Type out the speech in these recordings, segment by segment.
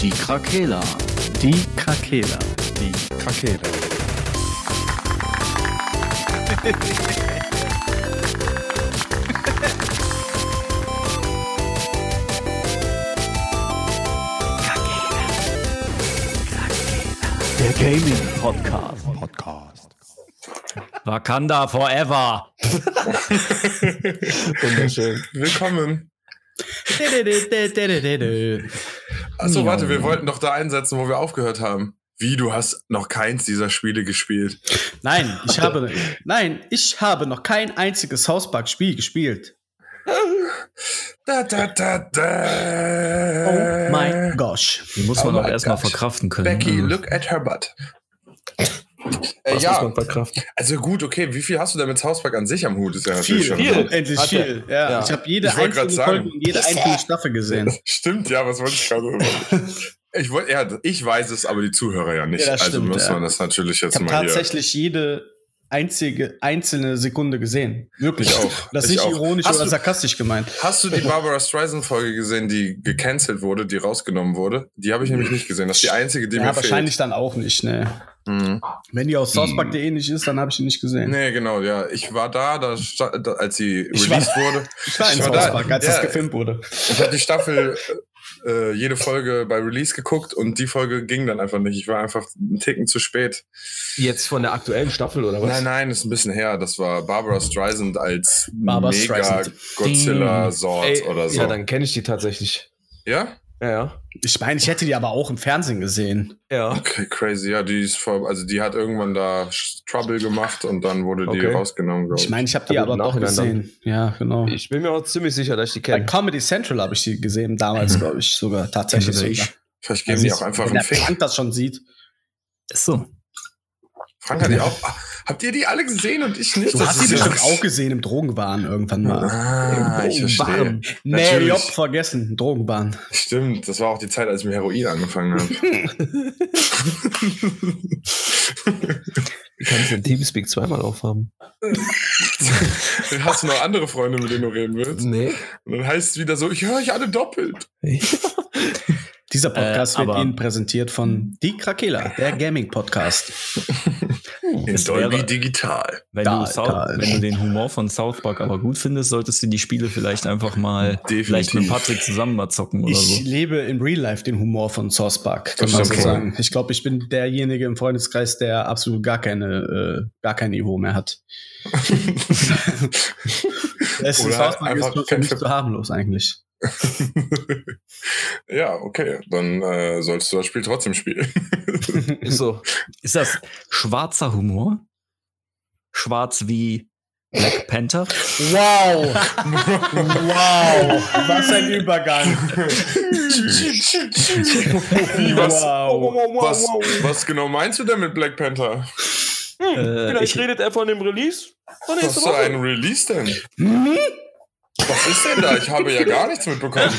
Die Krakela. Die Krakela. Die Krakela. Der Gaming Podcast. Podcast. Wakanda forever. Wunderschön. Willkommen. Achso, warte, wir wollten doch da einsetzen, wo wir aufgehört haben. Wie, du hast noch keins dieser Spiele gespielt? Nein, ich habe, nein, ich habe noch kein einziges Hauspark-Spiel gespielt. Da, da, da, da. Oh mein gosh. Die muss man Oh my erstmal verkraften können. Becky, Also, look at her butt. Äh, ja, also gut, okay. Wie viel hast du denn mit Hauspark an sich am Hut? Ist ja natürlich Viel, schon. viel, endlich Hat viel. Ja, Ja. Ich habe jede Ich wollt einzelne sagen. Folge und jede einzelne Staffel gesehen. Stimmt, ja, was wollte ich gerade Ich wollte, ja, ich weiß es, aber die Zuhörer ja nicht. Ja, das also stimmt, muss ja. man das natürlich Ich jetzt habe mal hier. tatsächlich jede einzige einzelne Sekunde gesehen. Wirklich. Ich auch. Das ist Ich nicht auch. ironisch Hast oder du- sarkastisch gemeint. Hast du die Barbara Streisand-Folge gesehen, die gecancelt wurde, die rausgenommen wurde? Die habe ich nämlich nicht gesehen. Das ist die einzige, die ja, mir fehlt. wahrscheinlich dann auch nicht, ne. Mhm. Wenn die aus Southpark.de nicht ist, dann habe ich die nicht gesehen. Nee, genau, ja. Ich war da, da, da als sie Ich war- released wurde. Ich war in Ich war da. Southpark, als Ja. das gefilmt wurde. Ich habe die Staffel, äh, jede Folge bei Release geguckt und die Folge ging dann einfach nicht. Ich war einfach einen Ticken zu spät. Jetzt von der aktuellen Staffel oder was? Nein, nein, ist ein bisschen her. Das war Barbara Streisand als Barbara mega Streisand. Godzilla-Sort Ey, oder so. Ja, dann kenne ich die tatsächlich. ja? Ja, ja. Ich meine, ich hätte die aber auch im Fernsehen gesehen. Ja. Okay, crazy. Ja, die ist vor, also die hat irgendwann da Trouble gemacht und dann wurde die Okay. rausgenommen, glaube Ich ich. meine, ich habe die Aber doch gesehen. Ja, genau. Ich bin mir auch ziemlich sicher, dass ich die Bei kenne. Comedy Central habe ich die gesehen, damals, glaube ich, sogar tatsächlich. Sogar. Vielleicht geben die auch einfach Wenn einen der Fick. Frank das schon sieht. Ist so. Frank hat die auch. Ah, habt ihr die alle gesehen und ich nicht? Du Das hast die ja- bestimmt auch gesehen im Drogenwahn irgendwann mal. Ah, ich verstehe. Nee. Job vergessen, Drogenbahn. Stimmt, das war auch die Zeit, als ich mit Heroin angefangen habe. Wie kannst du den Teamspeak zweimal aufhaben? Hast du noch andere Freunde, mit denen du reden willst? Nee. Und dann heißt es wieder so, ich höre euch alle doppelt. Dieser Podcast Äh, wird Ihnen präsentiert von Die Krakela, der Gaming-Podcast. In Dolby Digital. Wenn, Da, du South, da. wenn du den Humor von South Park aber gut findest, solltest du die Spiele vielleicht einfach mal Definitiv. vielleicht mit Patrick zusammen mal zocken oder Ich so. lebe im Real Life den Humor von Source Park, kann Das man so wohl. sagen. Ich glaube, ich bin derjenige im Freundeskreis, der absolut gar keine, äh, gar kein Niveau mehr hat. es Park einfach ist für mich zu harmlos eigentlich. ja, okay. Dann äh, sollst du das Spiel trotzdem spielen. Ist so. Ist das schwarzer Humor? Schwarz wie Black Panther? Wow! wow! Was ein Übergang! Wie, was, Wow. was, was genau meinst du denn mit Black Panther? Äh, Vielleicht ich, redet er von dem Release. Was für ein Release denn? Was ist denn da? Ich habe ja gar nichts mitbekommen.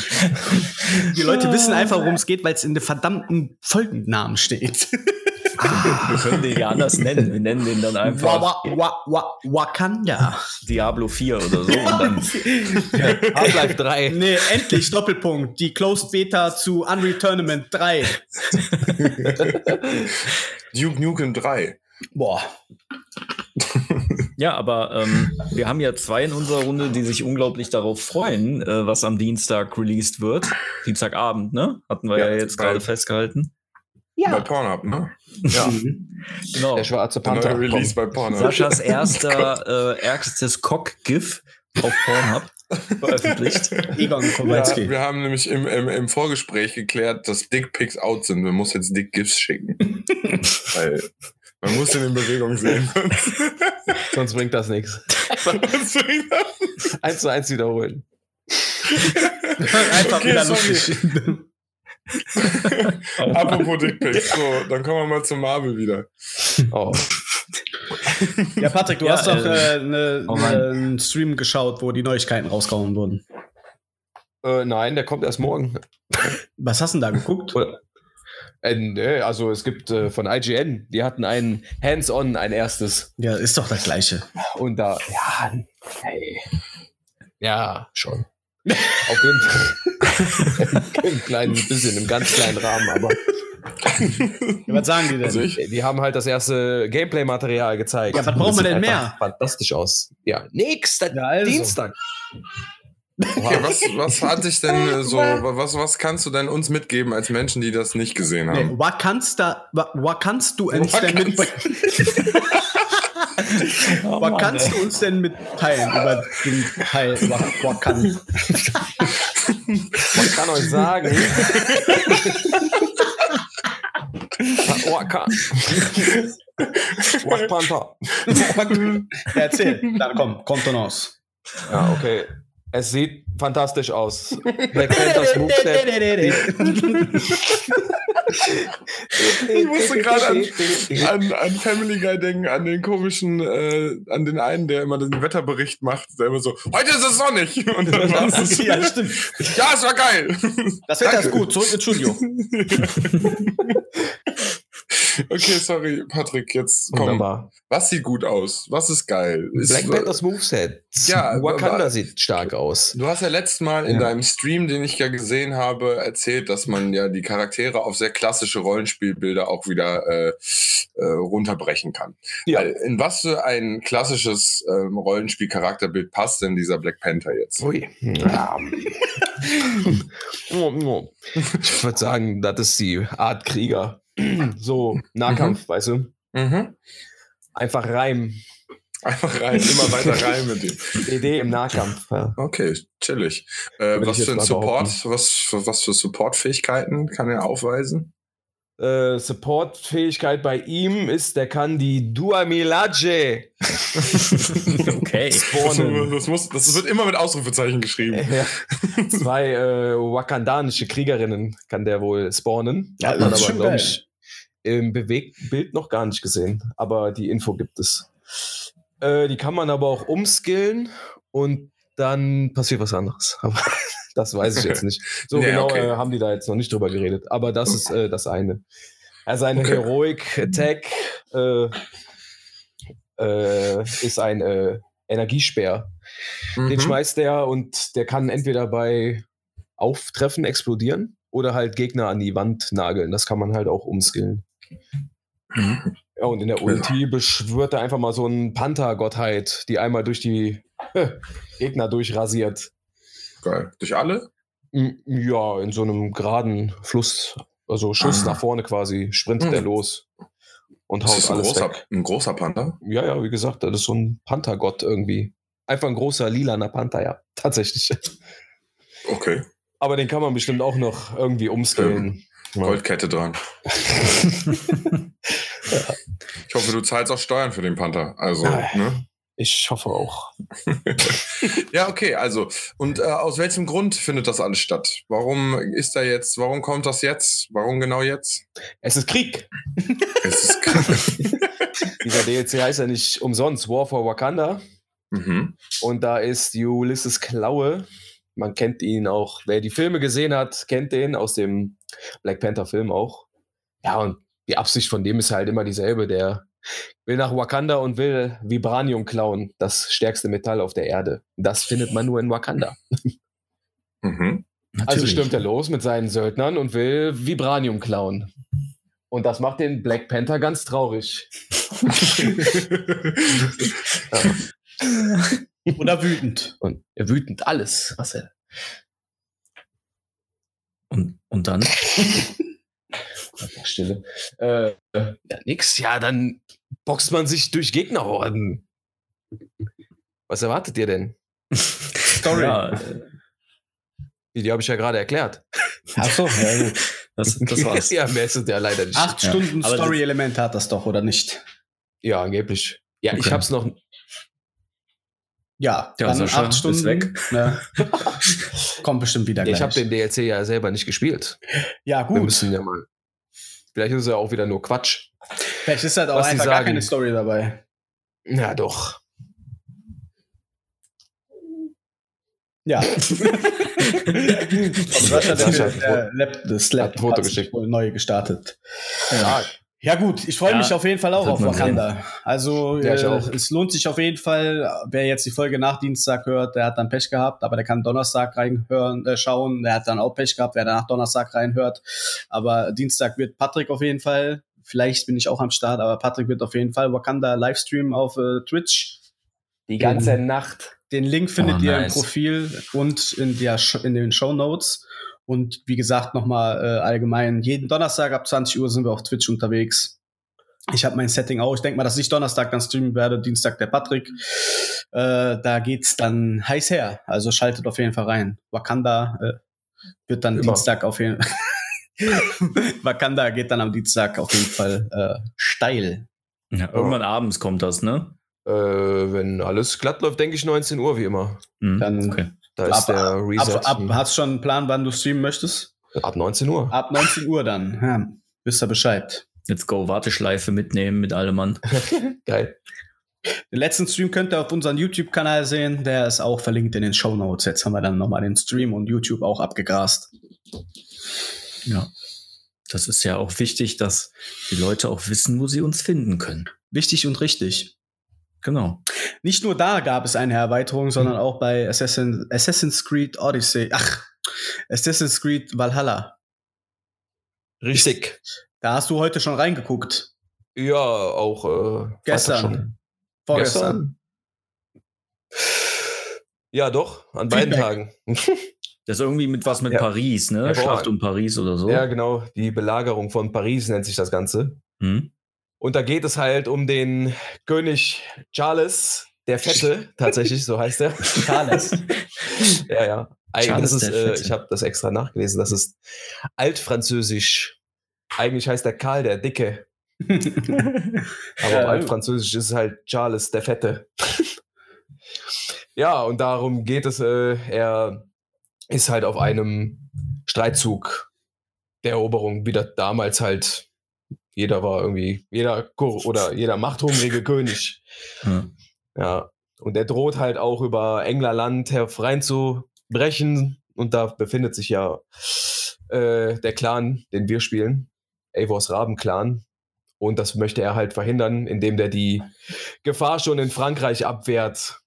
Die Leute wissen einfach, worum es geht, weil es in den verdammten Folgennamen steht. wir können den ja anders nennen. Wir nennen den dann einfach wa, wa, wa, Wakanda. Diablo 4 oder so. Und dann, Half-Life 3. Nee, endlich, Doppelpunkt. Die Closed Beta zu Unreal Tournament 3. Duke Nukem 3. Boah. Ja, aber ähm, wir haben ja zwei in unserer Runde, die sich unglaublich darauf freuen, äh, was am Dienstag released wird. Dienstagabend, ne? Hatten wir ja, Ja, jetzt gerade festgehalten. Bei Pornhub, ne? Ja. Genau. Der schwarze Der Panther. neue Release bei Pornhub. Saschas erster äh, ärgstes Cock-GIF auf Pornhub veröffentlicht. Egon Ja, Kowalski. wir haben nämlich im, im, im Vorgespräch geklärt, dass Dickpics out sind. Man muss jetzt Dick-GIFs schicken. Weil man muss ihn in Bewegung sehen. Sonst bringt das nichts. Deswegen- Eins zu eins wiederholen. Einfach Okay, wieder lustig. Apropos Dickpics. So, dann kommen wir mal zum Marvel wieder. Oh. Ja, Patrick, du Ja, hast doch äh, äh, ne, oh ne, einen Stream geschaut, wo die Neuigkeiten rausgehauen wurden. Äh, nein, der kommt erst morgen. Was hast du denn da geguckt? Oder- Äh, nee, also es gibt äh, von IGN, die hatten ein Hands-on, ein erstes. Ja, ist doch das Gleiche. Und da, ja, hey. Ja, schon. Auf jeden Fall. Ein kleines bisschen, im ganz kleinen Rahmen, aber Ja, was sagen die denn? Also ich, die haben halt das erste Gameplay-Material gezeigt. Ja, was man sieht denn einfach Fantastisch aus. Ja, nächster Ja, also. Dienstag. Okay, was, was hat dich denn äh, so, was, was kannst du denn uns mitgeben als Menschen, die das nicht gesehen Nee, haben? was kannst da, was kannst du uns denn mit, was kannst du uns denn mitteilen über den Teil, was, was kann, Ich kann euch sagen. Waka. Black Panther. erzähl, dann komm, Kontenance. Ja, okay. Es sieht fantastisch aus. Black Panthers Moveset. Ich musste gerade an, an, an Family Guy denken, an den komischen, äh, an den einen, der immer den Wetterbericht macht, der immer so, heute ist es sonnig. Und dann war es ja, stimmt. ja, es war geil. Das Wetter ist gut, zurück ins Studio. Okay, sorry, Patrick, jetzt komm. Wunderbar. Was sieht gut aus? Was ist geil? Ist, Black Panthers Moveset. Ja, Wakanda aber- sieht stark aus. Du hast ja letztes Mal in Ja. deinem Stream, den ich ja gesehen habe, erzählt, dass man ja die Charaktere auf sehr klassische Rollenspielbilder auch wieder äh, äh, runterbrechen kann. Ja. Äh, In was für ein klassisches ähm, Rollenspiel-Charakterbild passt denn dieser Black Panther jetzt? Ui. Ja. Ich würde sagen, das ist die Art Krieger. So, Nahkampf, weißt du? Mhm. Einfach Reim. Einfach rein, immer weiter rein mit dem. Idee im Nahkampf. Ja. Okay, chillig. Äh, was für ein Support, was für, was für Support-Fähigkeiten kann er aufweisen? Äh, Support-Fähigkeit bei ihm ist, der kann die Duamilage Okay. spawnen. Das, muss, das wird immer mit Ausrufezeichen geschrieben. ja. Zwei äh, wakandanische Kriegerinnen kann der wohl spawnen. Ja, Hat man das ist aber, schon geil. ich, im Bewegtbild noch gar nicht gesehen. Aber die Info gibt es. Äh, die kann man aber auch umskillen und dann passiert was anderes. Aber das weiß ich jetzt nicht. So Nee, genau okay. äh, haben die da jetzt noch nicht drüber geredet. Aber das ist äh, das eine. Ja, seine Okay. Heroic Attack äh, äh, ist ein äh, Energiespeer. Den Mhm. schmeißt der und der kann entweder bei Auftreffen explodieren oder halt Gegner an die Wand nageln. Das kann man halt auch umskillen. Ja, und in der Ulti beschwört er einfach mal so einen Panther-Gottheit, die einmal durch die äh, Gegner durchrasiert. Geil. Durch alle? Ja, in so einem geraden Fluss, also Schuss Ah. nach vorne quasi, sprintet Hm. er los und Das haut ist ein alles großer, weg. ein großer Panther. Ja, ja, wie gesagt, das ist so ein Panthergott irgendwie. Einfach ein großer lilaner Panther, ja, tatsächlich. Okay. Aber den kann man bestimmt auch noch irgendwie umskillen. Ja. Goldkette dran. Ich hoffe, du zahlst auch Steuern für den Panther. Also, Ah. ne? Ich hoffe auch. Ja, okay, also. Und äh, aus welchem Grund findet das alles statt? Warum ist da jetzt, warum kommt das jetzt? Warum genau jetzt? Es ist Krieg. Es ist krass. Dieser DLC heißt ja nicht umsonst War for Wakanda. mhm. Und da ist Ulysses Klaue. Man kennt ihn auch. Wer die Filme gesehen hat, kennt den aus dem Black Panther Film auch. Ja, und die Absicht von dem ist halt immer dieselbe. Der will nach Wakanda und will Vibranium klauen, das stärkste Metall auf der Erde. Das findet man nur in Wakanda. Mhm. Also stürmt er los mit seinen Söldnern und will Vibranium klauen. Und das macht den Black Panther ganz traurig. Oder wütend. Und er wütend alles, was er. Und, und dann? Ja, Stille. Äh, ja, nix. Ja, dann boxt man sich durch Gegnerhorden. Was erwartet ihr denn? Story. Ja, äh, Die, die habe ich ja gerade erklärt. Achso, ja gut. das, das war's. ja, mehr ist es ja leider nicht. Acht Ja, Stunden Story-Element hat das doch, oder nicht? Ja, angeblich. Ja, ich Okay. hab's noch. Ja, Ja, dann acht ist Stunden. weg. Ne, kommt bestimmt wieder gleich. Ich habe den DLC ja selber nicht gespielt. ja, Wir gut. müssen ja mal. Vielleicht ist es ja auch wieder nur Quatsch. Vielleicht ist halt auch was einfach gar keine Story dabei. Ja, doch. Ja. Sascha, der, Sascha der, der, Lab, das Lab hat ein Foto hat sich geschickt. wohl neu gestartet. Ja, Ja gut, ich freue Ja, mich auf jeden Fall auch auf Wakanda. Also Ja, ich äh, auch. es lohnt sich auf jeden Fall. Wer jetzt die Folge nach Dienstag hört, der hat dann Pech gehabt, aber der kann Donnerstag reinhören, äh, schauen. Der hat dann auch Pech gehabt, wer danach Donnerstag reinhört. Aber Dienstag wird Patrick auf jeden Fall. Vielleicht bin ich auch am Start, aber Patrick wird auf jeden Fall Wakanda Livestream auf äh, Twitch. Die ganze Nacht. Den Link findet Oh, ihr nice. im Profil und in, der, in den Show Notes. Und wie gesagt, nochmal äh, allgemein, jeden Donnerstag ab 20 Uhr sind wir auf Twitch unterwegs. Ich habe mein Setting auch. Ich denke mal, dass ich Donnerstag dann streamen werde, Dienstag der Patrick. Äh, da geht's dann heiß her. Also schaltet auf jeden Fall rein. Wakanda äh, wird dann Immer. Dienstag auf jeden Wakanda geht dann am Dienstag auf jeden Fall äh, steil. Ja, irgendwann abends kommt das, ne? Äh, wenn alles glatt läuft, denke ich 19 Uhr wie immer. Mhm. Dann- okay. Da ist der Ab, Reset. ab, hast schon einen Plan, wann du streamen möchtest? ab 19 Uhr. Ab 19 Uhr dann. Ja, wisst ihr Bescheid. Let's go, Warteschleife mitnehmen mit allem Mann. Geil. Den letzten Stream könnt ihr auf unserem YouTube-Kanal sehen. Der ist auch verlinkt in den Show Notes. Jetzt haben wir dann nochmal den Stream und YouTube auch abgegrast. Ja. Das ist ja auch wichtig, dass die Leute auch wissen, wo sie uns finden können. Wichtig und richtig. Genau. Nicht nur da gab es eine Erweiterung, sondern auch bei Assassin, Assassin's Creed Odyssey. Ach, Assassin's Creed Valhalla. Richtig. Da hast du heute schon reingeguckt. Ja, auch äh, Gestern. Vorgestern. Ja, doch, an beiden Feedback. Tagen. Das ist irgendwie mit was mit Ja. Paris, ne? Schlacht um Paris oder so. Ja, genau. Die Belagerung von Paris nennt sich das Ganze. Hm? Und da geht es halt um den König Charles, der Fette, tatsächlich, so heißt er. Charles. Ja, ja. Eigentlich Charles ist, äh, ich habe das extra nachgelesen, das ist altfranzösisch. Eigentlich heißt der Karl der Dicke, aber Ja. auf altfranzösisch ist es halt Charles der Fette. ja, und darum geht es. Äh, er ist halt auf einem Streitzug der Eroberung, wie das damals halt. Jeder war irgendwie, jeder Kur oder jeder machthungrige König. Ja. Ja, und der droht halt auch über Englerland hereinzubrechen. Und da befindet sich ja äh, der Clan, den wir spielen, Avos Raben-Clan. Und das möchte er halt verhindern, indem der die Gefahr schon in Frankreich abwehrt.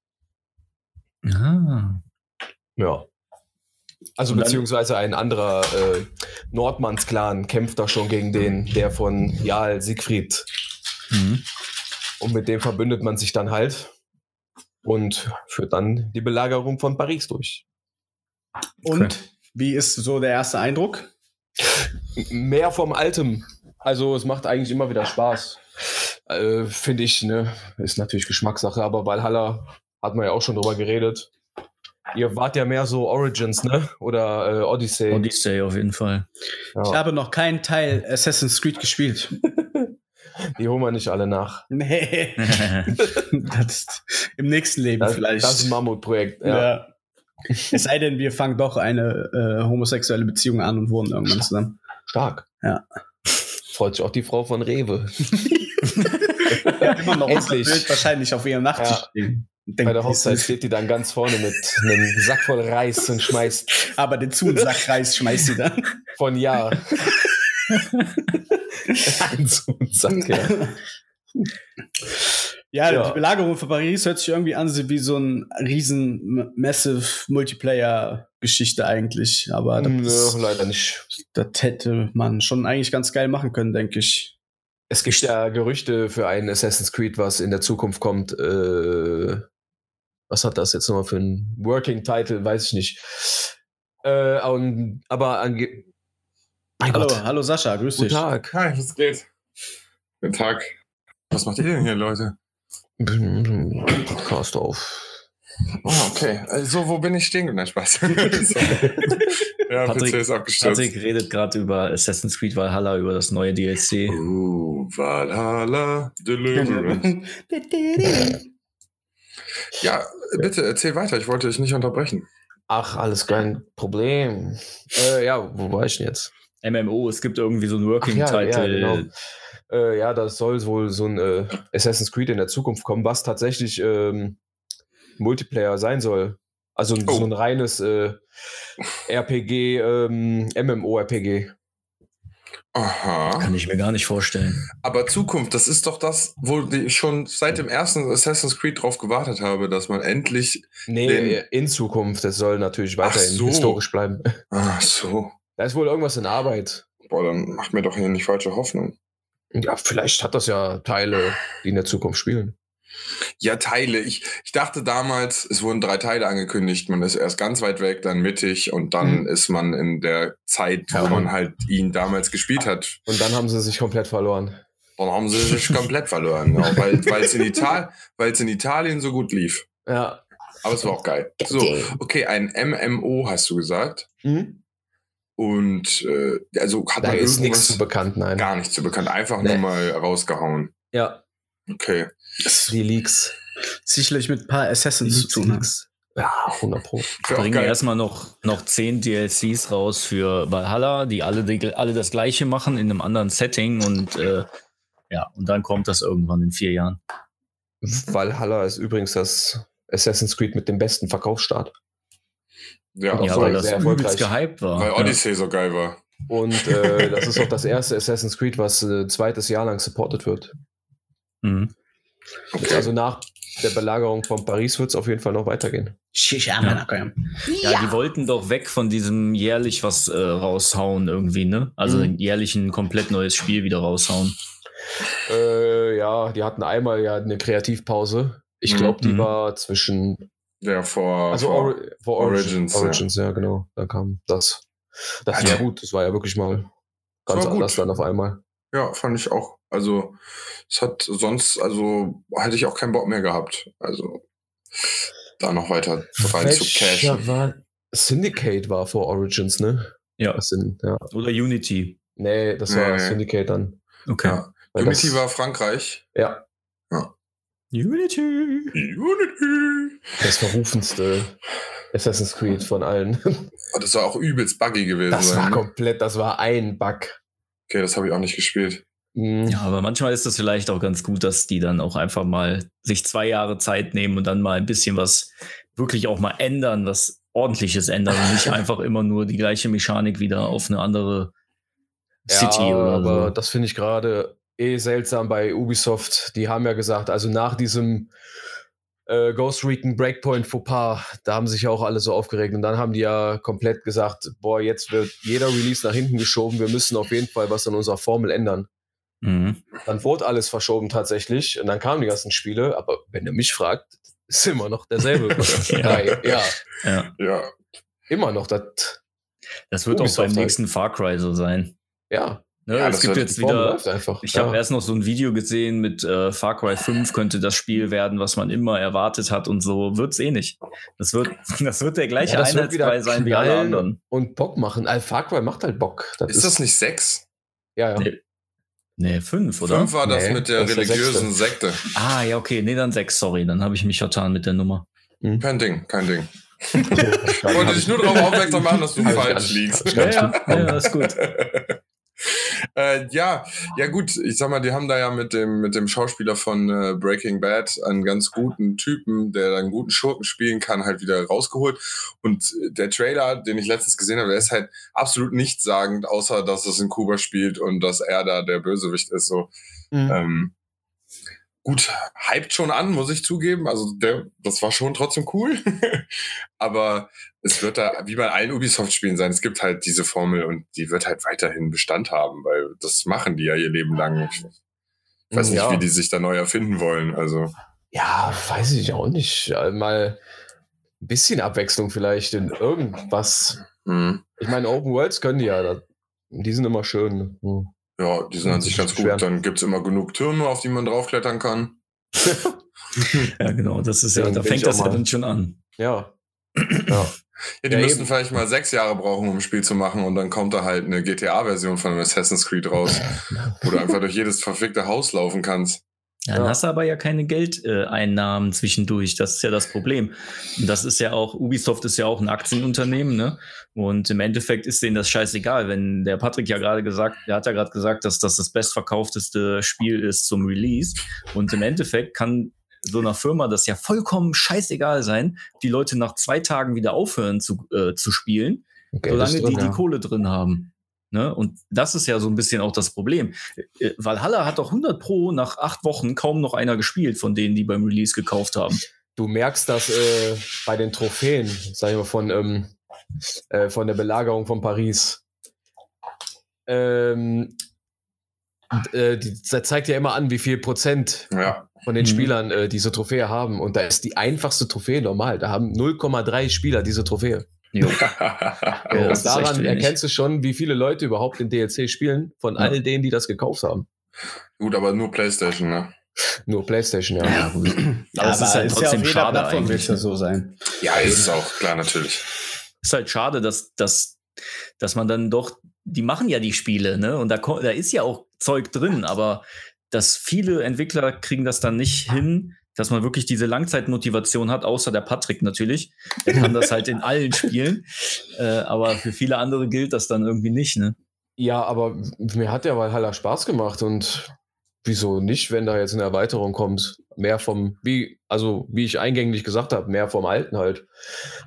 Ah. Ja. Also dann- beziehungsweise ein anderer äh, Nordmanns-Clan kämpft da schon gegen den, der von Jarl Siegfried. Mhm. Und mit dem verbündet man sich dann halt und führt dann die Belagerung von Paris durch. Und Okay. wie ist so der erste Eindruck? Mehr vom Altem. Also es macht eigentlich immer wieder Spaß. Äh, Finde ich, ne? Ist natürlich Geschmackssache, aber Valhalla hat man ja auch schon drüber geredet. Ihr wart ja mehr so Origins, ne? Oder äh, Odyssey. Odyssey auf jeden Fall. Ich ja. habe noch keinen Teil Assassin's Creed gespielt. Die holen wir nicht alle nach. Nee. das ist im nächsten Leben Das, vielleicht. das ist ein Mammutprojekt. Ja. ja. Es sei denn, wir fangen doch eine äh, homosexuelle Beziehung an und wohnen irgendwann zusammen. Stark. Ja. Freut sich auch die Frau von Rewe. Immer noch Endlich. Bild wahrscheinlich auf ihrem Nachttisch Ja. stehen. Und Bei der Hochzeit ist- steht die dann ganz vorne mit einem Sack voll Reis und schmeißt Aber den Zusack Reis schmeißt sie dann. von Ja. Ein Sack, ja. Ja, Ja. die Belagerung von Paris hört sich irgendwie an wie so ein riesen massive Multiplayer-Geschichte eigentlich. Aber das, Nö, leider nicht. das hätte man schon eigentlich ganz geil machen können, denke ich. Es gibt ja Gerüchte für ein Assassin's Creed, was in der Zukunft kommt. Äh, was hat das jetzt nochmal für ein Working Title? Weiß ich nicht. Äh, und, aber ange mein Hallo, Gott. hallo Sascha, grüß Guten dich. Tag. Hi, was geht? Guten Tag. Was macht ihr denn hier, Leute? Podcast auf. Oh, okay. Also, wo bin ich stehen geblieben? Nein, Spaß. Ja, Patrick- PC ist abgestürzt. Patrick redet gerade über Assassin's Creed Valhalla, über das neue DLC. Uh, Valhalla Deliverance. ja, bitte erzähl weiter. Ich wollte dich nicht unterbrechen. Ach, alles kein Problem. Äh, ja, wo war ich denn jetzt? MMO, es gibt irgendwie so einen Ach ja, ja, Working-Title. genau. Äh, ja, das soll wohl so ein äh, Assassin's Creed in der Zukunft kommen, was tatsächlich ähm, Multiplayer sein soll. Also Oh. so ein reines äh, RPG, ähm, MMO-RPG. Aha. Kann ich mir gar nicht vorstellen. Aber Zukunft, das ist doch das, wo ich schon seit dem ersten Assassin's Creed drauf gewartet habe, dass man endlich. Nee, Den- in Zukunft. Es soll natürlich weiterhin so. historisch bleiben. Ach so. Da ist wohl irgendwas in Arbeit. Boah, dann macht mir doch hier nicht falsche Hoffnung. Ja, vielleicht hat das ja Teile, die in der Zukunft spielen. Ja, Teile. Ich, ich dachte damals, es wurden drei Teile angekündigt. Man ist erst ganz weit weg, dann mittig und dann Mhm. ist man in der Zeit, wo Ja. man halt ihn damals gespielt hat. Und dann haben sie sich komplett verloren. Dann haben sie sich komplett verloren. Ja, weil weil es in, Ital in Italien so gut lief. Ja. Aber es war auch geil. So, okay, ein MMO hast du gesagt. Mhm. Und äh, also hat Da man ist nichts irgendwas zu bekannt, nein. gar nicht zu bekannt. Einfach Nee. nur mal rausgehauen. Ja, Okay. Die Leaks. Sicherlich mit ein paar Assassins zu tun. hat. Ja, 100 Pro. Auch Bringen geil. erstmal noch, noch zehn DLCs raus für Valhalla, die alle, die alle das gleiche machen in einem anderen Setting und äh, ja, und dann kommt das irgendwann in vier Jahren. Valhalla ist übrigens das Assassin's Creed mit dem besten Verkaufsstart. Ja, ja, weil das sehr übelst gehypt war. weil ja. Odyssey so geil war. Und äh, das ist auch das erste Assassin's Creed, was äh, zweites Jahr lang supported wird. Mhm. Okay. Also nach der Belagerung von Paris wird es auf jeden Fall noch weitergehen. Ja. okay. Ja, die wollten doch weg von diesem jährlich was äh, raushauen irgendwie, ne? Also Mhm. jährlich ein komplett neues Spiel wieder raushauen. Äh, ja, die hatten einmal ja eine Kreativpause. Ich Mhm. glaube, die Mhm. war zwischen Ja, vor, Also vor Ori vor Origins, Origins, ja. Ja. genau. Da kam das. Das war gut. Das war ja wirklich mal ganz anders gut. dann auf einmal. Ja, fand ich auch. Also, es hat sonst, also, hätte ich auch keinen Bock mehr gehabt. Also, da noch weiter rein zu cashen. War Syndicate war vor Origins, ne? Ja. Sind, ja. Oder Unity. Nee, das war Nee. Syndicate dann. Okay. Ja. Unity das, war Frankreich. Ja, Unity. Unity! das verrufendste Assassin's Creed von allen. Das war auch übelst buggy gewesen. Das war ne? komplett, das war ein Bug. Okay, das habe ich auch nicht gespielt. Mhm. Ja, aber manchmal ist das vielleicht auch ganz gut, dass die dann auch einfach mal sich zwei Jahre Zeit nehmen und dann mal ein bisschen was wirklich auch mal ändern, was ordentliches ändern und nicht einfach immer nur die gleiche Mechanik wieder auf eine andere City ja, oder aber so. das finde ich gerade eh seltsam bei Ubisoft. Die haben ja gesagt, also nach diesem äh, Ghost Recon Breakpoint Fauxpas, da haben sich ja auch alle so aufgeregt und dann haben die ja komplett gesagt, boah, jetzt wird jeder Release nach hinten geschoben, wir müssen auf jeden Fall was an unserer Formel ändern. Mhm. Dann wurde alles verschoben tatsächlich und dann kamen die ganzen Spiele, aber wenn ihr mich fragt, ist immer noch derselbe. Ja. Nein, ja, Ja, immer noch das, Das wird auch beim halt. nächsten Far Cry so sein. ja, Ne, Ja, es das gibt wird- jetzt wieder. Ich ja. habe erst noch so ein Video gesehen mit äh, Far Cry 5 könnte das Spiel werden, was man immer erwartet hat und so wird's eh nicht. Das wird, das wird der gleiche Ja, das wird wieder Einheitsbrei sein wie alle anderen. und Bock machen. Also Far Cry macht halt Bock. ist das nicht sechs? Ja, ja. Nee. Nee, fünf, oder? Fünf war das Nee, mit der das ist der religiösen Sekte. Ah, ja, okay. Nee, dann sechs, sorry. Dann habe ich mich vertan mit der Nummer. Kein Ding, kein Ding. Ja, Ich wollte dich nur darauf aufmerksam machen, dass du falsch liegst. nicht Ja, ja, ist gut. äh, ja, ja gut, ich sag mal, die haben da ja mit dem, mit dem Schauspieler von äh, Breaking Bad einen ganz guten Typen, der einen guten Schurken spielen kann, halt wieder rausgeholt. Und äh, der Trailer, den ich letztens gesehen habe, der ist halt absolut nichtssagend, außer dass es in Kuba spielt und dass er da der Bösewicht ist. So. Mhm. Ähm, gut, hypt schon an, muss ich zugeben. Also der, das war schon trotzdem cool. Aber es wird da wie bei allen Ubisoft-Spielen sein. Es gibt halt diese Formel und die wird halt weiterhin Bestand haben, weil das machen die ja ihr Leben lang. Ich weiß nicht, Ja. wie die sich da neu erfinden wollen. Also Ja, weiß ich auch nicht. Ja, Mal ein bisschen Abwechslung vielleicht in irgendwas. hm. Ich meine, Open Worlds können die ja. Die sind immer schön. Hm. Ja, die sind an sich ganz gut. Dann gibt's immer genug Türme, auf die man draufklettern kann. Ja, genau. Das ist ja, da fängt das ja dann schon an. Ja. ja. Ja, die Ja, müssten eben. vielleicht mal sechs Jahre brauchen, um ein Spiel zu machen und dann kommt da halt eine GTA-Version von einem Assassin's Creed raus, wo du einfach durch jedes verfickte Haus laufen kannst. Ja, dann hast du aber ja keine Geldeinnahmen zwischendurch. Das ist ja das Problem. Und das ist ja auch, Ubisoft ist ja auch ein Aktienunternehmen, ne? Und im Endeffekt ist denen das scheißegal, wenn der Patrick ja gerade gesagt, der hat ja gerade gesagt, dass das das bestverkaufteste Spiel ist zum Release. Und im Endeffekt kann so einer Firma das ja vollkommen scheißegal sein, die Leute nach zwei Tagen wieder aufhören zu, äh, zu spielen, Okay, solange die drin, die ja. Kohle drin haben. Ne? Und das ist ja so ein bisschen auch das Problem. Äh, Valhalla hat doch 100 Pro nach acht Wochen kaum noch einer gespielt von denen, die beim Release gekauft haben. Du merkst das äh, bei den Trophäen, sag ich mal, von, ähm, äh, von der Belagerung von Paris. Ähm, äh, die, das zeigt ja immer an, wie viel Prozent Ja. von den Mhm. Spielern äh, diese Trophäe haben. Und da ist die einfachste Trophäe normal. Da haben 0,3 Spieler diese Trophäe. Jo. Ja, das und ist daran erkennst du schon, wie viele Leute überhaupt in DLC spielen, von Ja. all denen, die das gekauft haben. Gut, aber nur PlayStation, ne? Nur PlayStation, ja. Ja, gut. Aber es ist halt ja trotzdem auf jeder schade Plattform eigentlich. ja ne? so sein. Ja, ist es auch, klar, natürlich. ist halt schade, dass, dass, dass man dann doch, die machen ja die Spiele, ne? Und da, da ist ja auch Zeug drin, aber dass viele Entwickler kriegen das dann nicht hin, dass man wirklich diese Langzeitmotivation hat, außer der Patrick natürlich. Der kann das halt in allen Spielen. Äh, aber für viele andere gilt das dann irgendwie nicht, ne? Ja, aber mir hat der Valhalla Spaß gemacht und wieso nicht, wenn da jetzt eine Erweiterung kommt? Mehr vom, wie, also wie ich eingänglich gesagt habe, mehr vom Alten halt.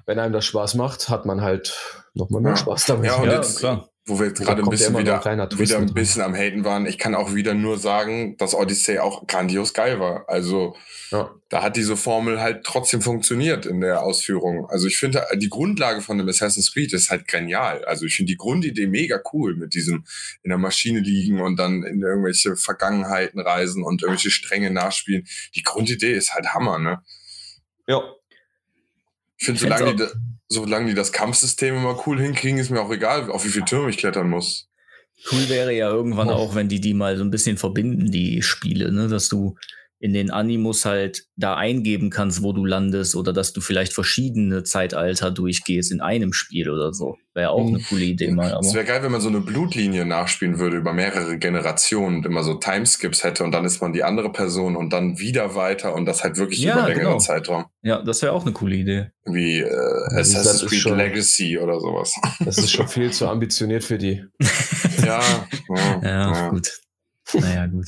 Wenn einem das Spaß macht, hat man halt nochmal mehr Ja. Spaß damit. Ja, und Ja, jetzt, klar. Wo wir jetzt gerade ein bisschen wieder, wieder ein bisschen am Haten waren, ich kann auch wieder nur sagen, dass Odyssey auch grandios geil war. Also Ja. da hat diese Formel halt trotzdem funktioniert in der Ausführung. Also ich finde, die Grundlage von dem Assassin's Creed ist halt genial. Also ich finde die Grundidee mega cool mit diesem in der Maschine liegen und dann in irgendwelche Vergangenheiten reisen und irgendwelche Stränge nachspielen. Die Grundidee ist halt Hammer, ne? ja. Ich finde, solange die, solange die das Kampfsystem immer cool hinkriegen, ist mir auch egal, auf wie viele Türme ich klettern muss. Cool wäre ja irgendwann Oh. auch, wenn die die mal so ein bisschen verbinden, die Spiele, ne? Dass du in den Animus halt da eingeben kannst, wo du landest oder dass du vielleicht verschiedene Zeitalter durchgehst in einem Spiel oder so. Wäre auch eine Mhm. coole Idee mal. Es wäre geil, wenn man so eine Blutlinie nachspielen würde über mehrere Generationen und immer so Timeskips hätte und dann ist man die andere Person und dann wieder weiter und das halt wirklich Ja, über längeren genau. Zeitraum. ja, das wäre auch eine coole Idee. Wie äh, Assassin's Creed schon- Legacy oder sowas. Das ist schon viel zu ambitioniert für die. ja, ja, Ja, ja. gut. Naja, gut.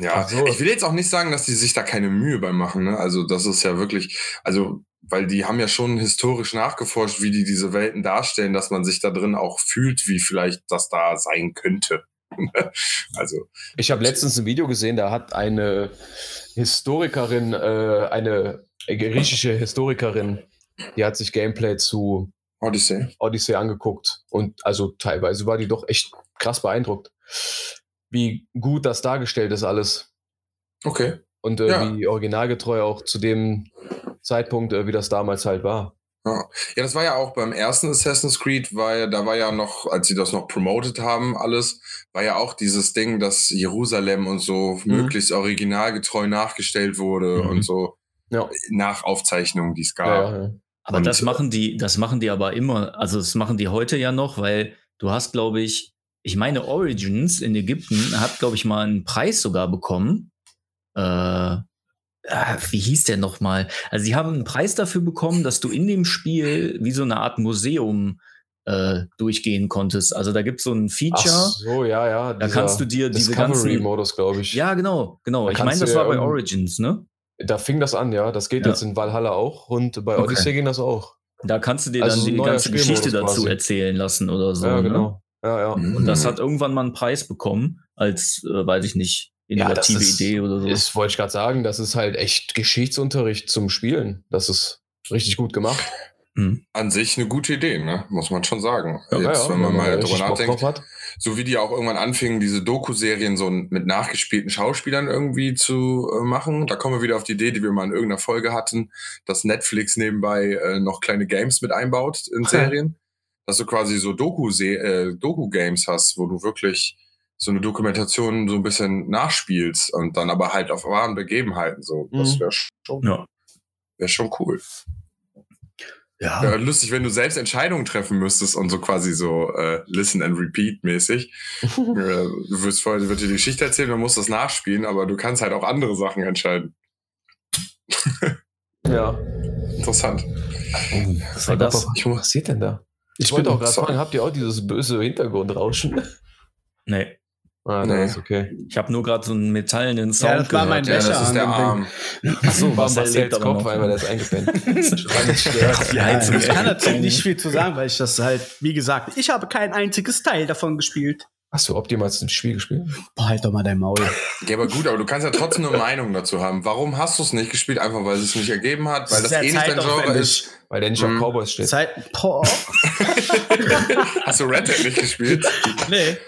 Ja, so. ich will jetzt auch nicht sagen, dass die sich da keine Mühe beim machen. Ne? Also das ist ja wirklich, also weil die haben ja schon historisch nachgeforscht, wie die diese Welten darstellen, dass man sich da drin auch fühlt, wie vielleicht das da sein könnte. also Ich habe letztens ein Video gesehen, da hat eine Historikerin, äh, eine griechische Historikerin, die hat sich Gameplay zu Odyssey. Odyssey angeguckt. Und also teilweise war die doch echt krass beeindruckt, wie gut das dargestellt ist alles. Okay. Und äh, Ja. wie originalgetreu auch zu dem Zeitpunkt, äh, wie das damals halt war. Ja. ja, das war ja auch beim ersten Assassin's Creed, war ja, da war ja noch, als sie das noch promoted haben, alles, war ja auch dieses Ding, dass Jerusalem und so möglichst originalgetreu nachgestellt wurde Mhm. und so Ja. Nachaufzeichnungen, die es gab. Ja, ja, ja. Aber Und, das machen die, das machen die aber immer, also das machen die heute ja noch, weil du hast, glaube ich, ich meine, Origins in Ägypten hat, glaube ich, mal einen Preis sogar bekommen. Äh, ah, wie hieß der nochmal? Also, sie haben einen Preis dafür bekommen, dass du in dem Spiel wie so eine Art Museum äh, durchgehen konntest. Also, da gibt es so ein Ach Feature. so, ja, ja. Da kannst du dir diese ganzen. Discovery-Modus, glaube ich. Ja, genau, genau. Da Ich meine, das war bei Origins, ne? Da fing das an, ja. Das geht Ja. jetzt in Valhalla auch und bei Okay. Odyssey ging das auch. Da kannst du dir Also dann so die ganze Geschichte dazu quasi. erzählen lassen oder so. ja, ne? Ja, ja. Mhm. Und das hat irgendwann mal einen Preis bekommen, als, äh, weiß ich nicht, Ja, das innovative ist- Idee oder so. Das wollte ich gerade sagen, das ist halt echt Geschichtsunterricht zum Spielen. Das ist richtig gut gemacht. Hm. An sich eine gute Idee, ne? muss man schon sagen. Ja, Jetzt, ja, wenn man mal drüber nachdenkt, drauf hat. so wie die auch irgendwann anfingen, diese Doku-Serien so mit nachgespielten Schauspielern irgendwie zu äh, machen. Da kommen wir wieder auf die Idee, die wir mal in irgendeiner Folge hatten, dass Netflix nebenbei äh, noch kleine Games mit einbaut in Serien. Dass du quasi so äh, Doku-Games hast, wo du wirklich so eine Dokumentation so ein bisschen nachspielst und dann aber halt auf wahren Begebenheiten so. Das Mhm. wäre schon, Ja. wär schon cool. Ja. Ja, lustig, wenn du selbst Entscheidungen treffen müsstest und so quasi so äh, Listen and Repeat mäßig. äh, du wirst vorher wird dir die Geschichte erzählen, man muss das nachspielen, aber du kannst halt auch andere Sachen entscheiden. ja. Interessant. Was war das? Was passiert denn da? Ich, Ich wollte bin auch gerade fragen, habt ihr auch dieses böse Hintergrundrauschen? Nee. Ah, Nee. ist okay. Ich habe nur gerade so einen metallenen Sound Ja, das war mein gehört. Ja, Becher das ist der Arm. Achso, War Marcel Marcel's lebt aber Kopf, weil der ist eingepennt. Heizung, Ich kann natürlich nicht viel zu sagen, weil ich das halt, wie gesagt, ich habe kein einziges Teil davon gespielt. Hast du optimals ein Spiel gespielt? Boah, halt doch mal dein Maul. Ja, aber gut, aber du kannst ja trotzdem eine Meinung dazu haben. Warum hast du es nicht gespielt? Einfach weil es es nicht ergeben hat, weil das Sehr eh nicht dein Genre ist. Weil der nicht Mhm. auf Cowboys steht. Zeit, boah, Hast du Red Dead nicht gespielt? nee.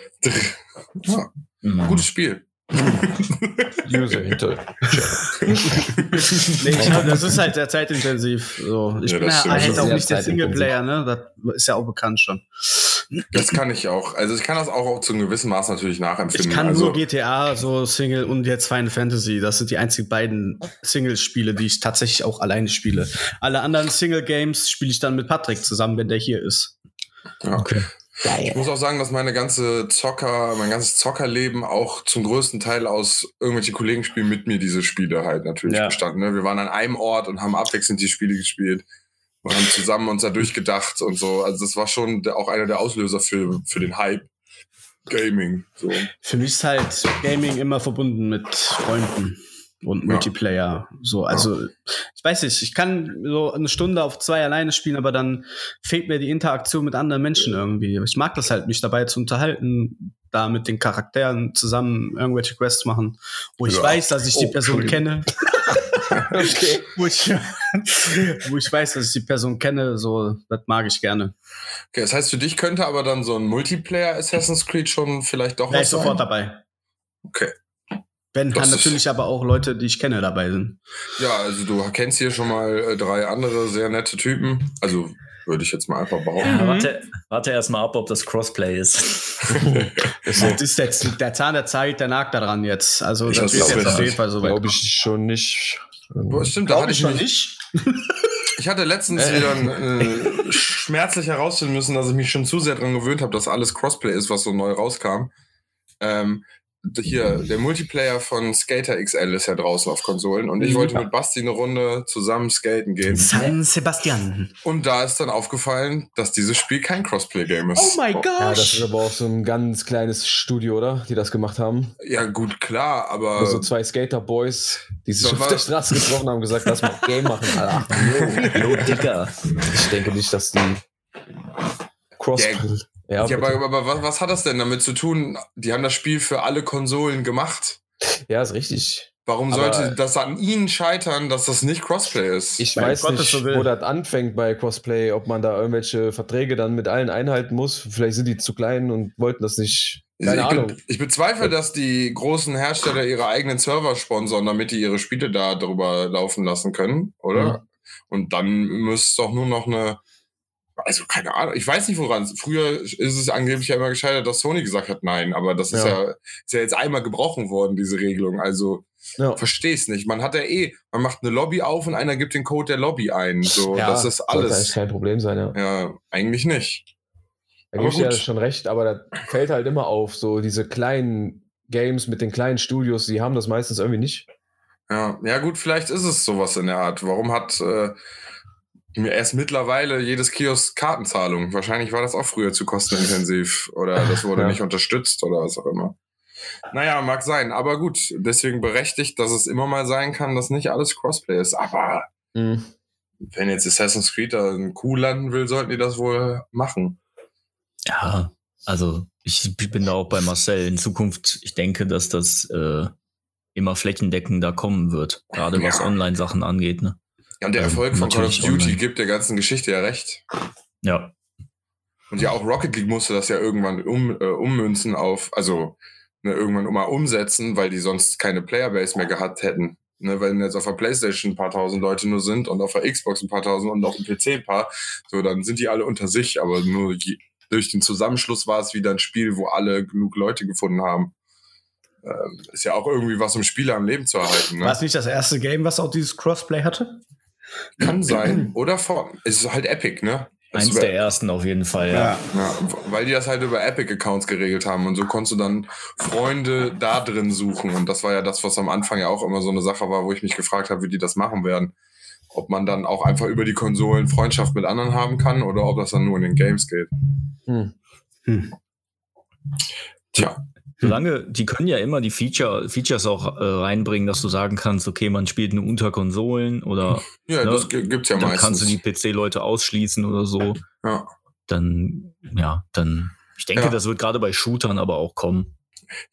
Ja, Mhm. gutes Spiel. User hinter. Nee, ich glaub, das ist halt sehr zeitintensiv. So. Ich Ja, bin das ja halt auch nicht der. Singleplayer, ne? Das ist ja auch bekannt schon. Das kann ich auch. Also ich kann das auch zu einem gewissen Maß natürlich nachempfinden. Ich kann also, nur GTA, so Single und jetzt Final Fantasy. Das sind die einzigen beiden Single-Spiele, die ich tatsächlich auch alleine spiele. Alle anderen Single-Games spiele ich dann mit Patrick zusammen, wenn der hier ist. ja. Okay. Ich muss auch sagen, dass meine ganze Zocker, mein ganzes Zockerleben auch zum größten Teil aus irgendwelchen Kollegen spielen mit mir diese Spiele halt natürlich Ja. bestanden. Ne? Wir waren an einem Ort und haben abwechselnd die Spiele gespielt und haben zusammen uns da durchgedacht und so. Also das war schon auch einer der Auslöser für, für den Hype. Gaming. So. Für mich ist halt Gaming immer verbunden mit Freunden und Multiplayer. So, also ich weiß nicht, ich kann so eine Stunde auf zwei alleine spielen, aber dann fehlt mir die Interaktion mit anderen Menschen irgendwie. Ich mag das halt, mich dabei zu unterhalten, da mit den Charakteren zusammen irgendwelche Quests machen, wo ich Ja. weiß, dass ich die Oh, Person kenne. Okay. wo ich, wo ich weiß, dass ich die Person kenne, so, das mag ich gerne. Okay, das heißt, für dich könnte aber dann so ein Multiplayer Assassin's Creed schon vielleicht doch Wäre ich was sofort sein? dabei. Okay. Wenn kann ist- natürlich aber auch Leute, die ich kenne, dabei sind. Ja, also du kennst hier schon mal äh, drei andere sehr nette Typen. Also würde ich jetzt mal einfach behaupten. Ja, warte, warte erst mal ab, ob das Crossplay ist. Das ist jetzt der Zahn der Zeit, der nagt daran jetzt. Also Ich das ist jetzt auf jeden Fall so weit. Glaube ich schon nicht. Boah, stimmt, da hatte ich mich, nicht. Ich hatte letztens Äh. wieder äh, schmerzlich herausfinden müssen, dass ich mich schon zu sehr daran gewöhnt habe, dass alles Crossplay ist, was so neu rauskam. Ähm, hier, der Multiplayer von Skater XL ist ja draußen auf Konsolen und ich wollte mit Basti eine Runde zusammen skaten gehen. San Sebastian. Und da ist dann aufgefallen, dass dieses Spiel kein Crossplay-Game ist. Oh my Ja, das ist gosh. aber auch so ein ganz kleines Studio, oder? Die das gemacht haben. Ja, gut, klar, aber. Also zwei Skater-Boys, die sich auf der Straße getroffen haben, gesagt, lass mal Game machen, Alter. Jo, Digga. Ich denke nicht, dass die Cross. Ja, Ja, aber, aber was, was hat das denn damit zu tun? Die haben das Spiel für alle Konsolen gemacht. ja, ist richtig. Warum Aber- sollte das an ihnen scheitern, dass das nicht Crossplay ist? Ich Weil weiß Gott nicht, so wo das anfängt bei Crossplay, ob man da irgendwelche Verträge dann mit allen einhalten muss. Vielleicht sind die zu klein und wollten das nicht. Keine ich, Ahnung. Be ich bezweifle, dass die großen Hersteller ihre eigenen Server sponsern, damit die ihre Spiele da drüber laufen lassen können, oder? Ja. Und dann müsste es doch nur noch eine. Also keine Ahnung, ich weiß nicht woran. Früher ist es angeblich ja immer gescheitert, dass Sony gesagt hat, nein, aber das ist Ja. ja, ist ja jetzt einmal gebrochen worden, diese Regelung. Also Ja. versteh's nicht. Man hat ja eh, man macht eine Lobby auf und einer gibt den Code der Lobby ein. So, Ja, das ist alles. kein Problem sein, ja. Ja, eigentlich nicht. Da gebe ich dir ja schon recht, aber da fällt halt immer auf, so diese kleinen Games mit den kleinen Studios, die haben das meistens irgendwie nicht. Ja, ja gut, vielleicht ist es sowas in der Art. Warum hat äh, erst mittlerweile jedes Kiosk Kartenzahlung? Wahrscheinlich war das auch früher zu kostenintensiv oder das wurde Ja. nicht unterstützt oder was auch immer. Naja, mag sein, aber gut, deswegen berechtigt, dass es immer mal sein kann, dass nicht alles Crossplay ist. Aber Mhm. wenn jetzt Assassin's Creed da einen Kuh landen will, sollten die das wohl machen. Ja, also ich bin da auch bei Marcel. In Zukunft, ich denke, dass das äh, immer flächendeckender kommen wird. Gerade was Ja. Online-Sachen angeht. Ne? Ja, und der Ähm, Erfolg von Call of Duty online. gibt der ganzen Geschichte ja recht. Ja. Und ja, auch Rocket League musste das ja irgendwann um, äh, ummünzen auf, also ne, irgendwann mal umsetzen, weil die sonst keine Playerbase mehr gehabt hätten. Ne, wenn jetzt auf der Playstation ein paar tausend Leute nur sind und auf der Xbox ein paar tausend und auf dem PC ein paar, so dann sind die alle unter sich, aber nur je, durch den Zusammenschluss war es wieder ein Spiel, wo alle genug Leute gefunden haben. Ähm, ist ja auch irgendwie was, um Spiele am Leben zu erhalten. Ne? War es nicht das erste Game, was auch dieses Crossplay hatte? Kann sein. Oder von. Es ist halt Epic, ne? Es Eins der ersten auf jeden Fall, ja. Ja, weil die das halt über Epic-Accounts geregelt haben und so konntest du dann Freunde da drin suchen und das war ja das, was am Anfang ja auch immer so eine Sache war, wo ich mich gefragt habe, wie die das machen werden. Ob man dann auch einfach über die Konsolen Freundschaft mit anderen haben kann oder ob das dann nur in den Games geht. Hm. Hm. Tja, Solange, die können ja immer die Feature, Features auch äh, reinbringen, dass du sagen kannst, okay, man spielt nur unter Konsolen oder Ja, Ne? das gi- gibt's ja dann meistens. kannst du die PC-Leute ausschließen oder so. ja. Dann, ja, dann, ich denke, Ja. das wird gerade bei Shootern aber auch kommen.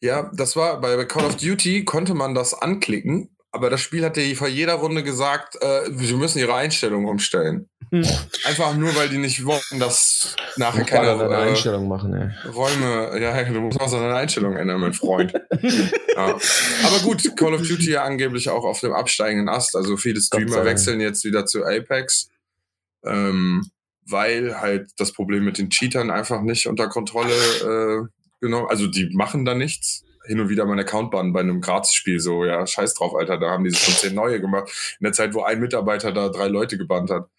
ja, das war bei Call of Duty konnte man das anklicken, aber das Spiel hatte vor jeder Runde gesagt, äh, wir müssen ihre Einstellungen umstellen. Hm. Einfach nur, weil die nicht wollten, dass nachher keine dann eine äh, Einstellung machen, ey. Räume, ja, du musst auch seine Einstellung ändern, mein Freund. ja. Aber gut, Call of Duty ja angeblich auch auf dem absteigenden Ast. Also viele Streamer wechseln jetzt wieder zu Apex, ähm, weil halt das Problem mit den Cheatern einfach nicht unter Kontrolle äh, genommen. Also die machen da nichts. Hin und wieder mein Account bannen bei einem Gratis-Spiel so, ja, scheiß drauf, Alter, da haben die schon zehn neue gemacht. In der Zeit, wo ein Mitarbeiter da drei Leute gebannt hat.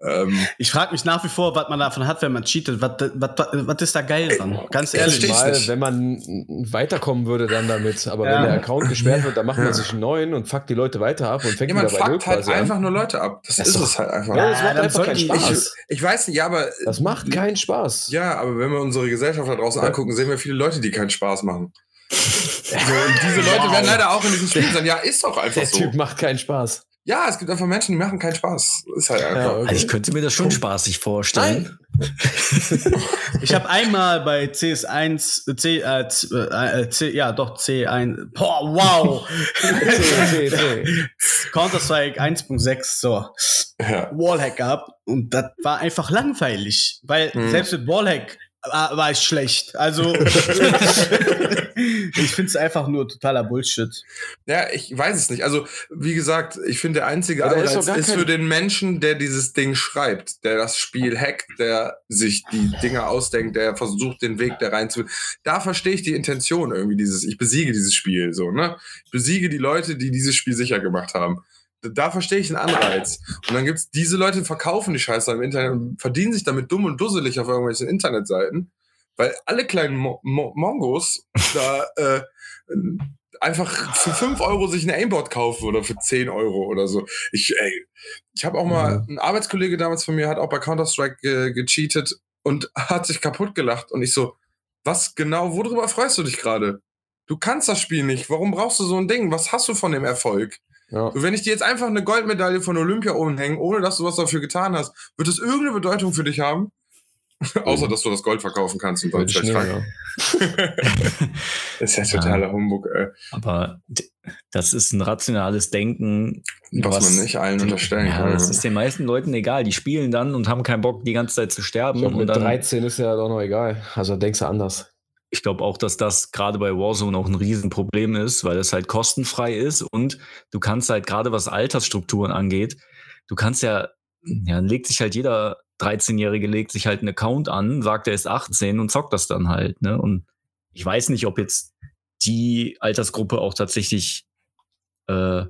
Ähm, Ich frage mich nach wie vor, was man davon hat, wenn man cheatet. Was, was, was, was ist da geil dran? Ganz ich ehrlich. Mal, wenn man weiterkommen würde dann damit. Aber Ja. wenn der Account gesperrt wird, dann macht Ja. man sich einen neuen und fuckt die Leute weiter ab und fängt wieder bei Null fuckt halt quasi einfach an. nur Leute ab. Das, Das ist ist es halt einfach. Ja, das macht einfach keinen Spaß. Ich weiß nicht, ja, aber Das macht keinen Spaß. Ja, aber wenn wir unsere Gesellschaft da draußen Ja. angucken, sehen wir viele Leute, die keinen Spaß machen. So, und diese Leute Wow. werden leider auch in diesem Spiel sein. Ja, ist doch einfach Der so. Typ macht keinen Spaß. Ja, es gibt einfach Menschen, die machen keinen Spaß. Ist halt einfach. okay. Also ich könnte mir das schon spaßig vorstellen. Ich habe einmal bei CS1, C, äh, C, äh, C, ja doch C1, boah, wow, C, C, C. Counter-Strike 1.6, so, Ja. Wallhack gehabt und das war einfach langweilig, weil Mhm. selbst mit Wallhack war, war ich schlecht. Also ich finde es einfach nur totaler Bullshit. ja, ich weiß es nicht. Also, wie gesagt, ich finde, der einzige ist Anreiz ist kein- für den Menschen, der dieses Ding schreibt, der das Spiel hackt, der sich die Dinge ausdenkt, der versucht, den Weg da rein zu. Da verstehe ich die Intention irgendwie, dieses, ich besiege dieses Spiel, so, ne? Ich besiege die Leute, die dieses Spiel sicher gemacht haben. Da- verstehe ich den Anreiz. Und dann gibt's diese Leute, die verkaufen die Scheiße im Internet und verdienen sich damit dumm und dusselig auf irgendwelchen Internetseiten, weil alle kleinen Mo Mo Mongos da äh, einfach für 5 Euro sich ein Aimbot kaufen oder für 10 Euro oder so. Ich, ey, ich habe auch mal, ein Arbeitskollege damals von mir hat auch bei Counter-Strike ge gecheatet und hat sich kaputt gelacht. Und ich so, was genau, worüber freust du dich gerade? Du kannst das Spiel nicht. Warum brauchst du so ein Ding? Was hast du von dem Erfolg? Ja. Wenn ich dir jetzt einfach eine Goldmedaille von Olympia umhänge, ohne dass du was dafür getan hast, wird es irgendeine Bedeutung für dich haben? Außer, dass du das Gold verkaufen kannst und dann Gold vielleicht Schnee, frank. ja. Das ist ja totaler Humbug, ey. Aber d- das ist ein rationales Denken, Was, man nicht allen unterstellen Ja, kann. das ist den meisten Leuten egal. Die spielen dann und haben keinen Bock, die ganze Zeit zu sterben. Glaub, und mit dann, 13 ist ja doch noch egal. Also denkst du anders. ich glaube auch, dass das gerade bei Warzone auch ein Riesenproblem ist, weil es halt kostenfrei ist und du kannst halt gerade was Altersstrukturen angeht, du kannst ja, ja, dann legt sich halt jeder 13-Jährige legt sich halt einen Account an, sagt er ist 18 und zockt das dann halt, ne? Und ich weiß nicht, ob jetzt die Altersgruppe auch tatsächlich äh,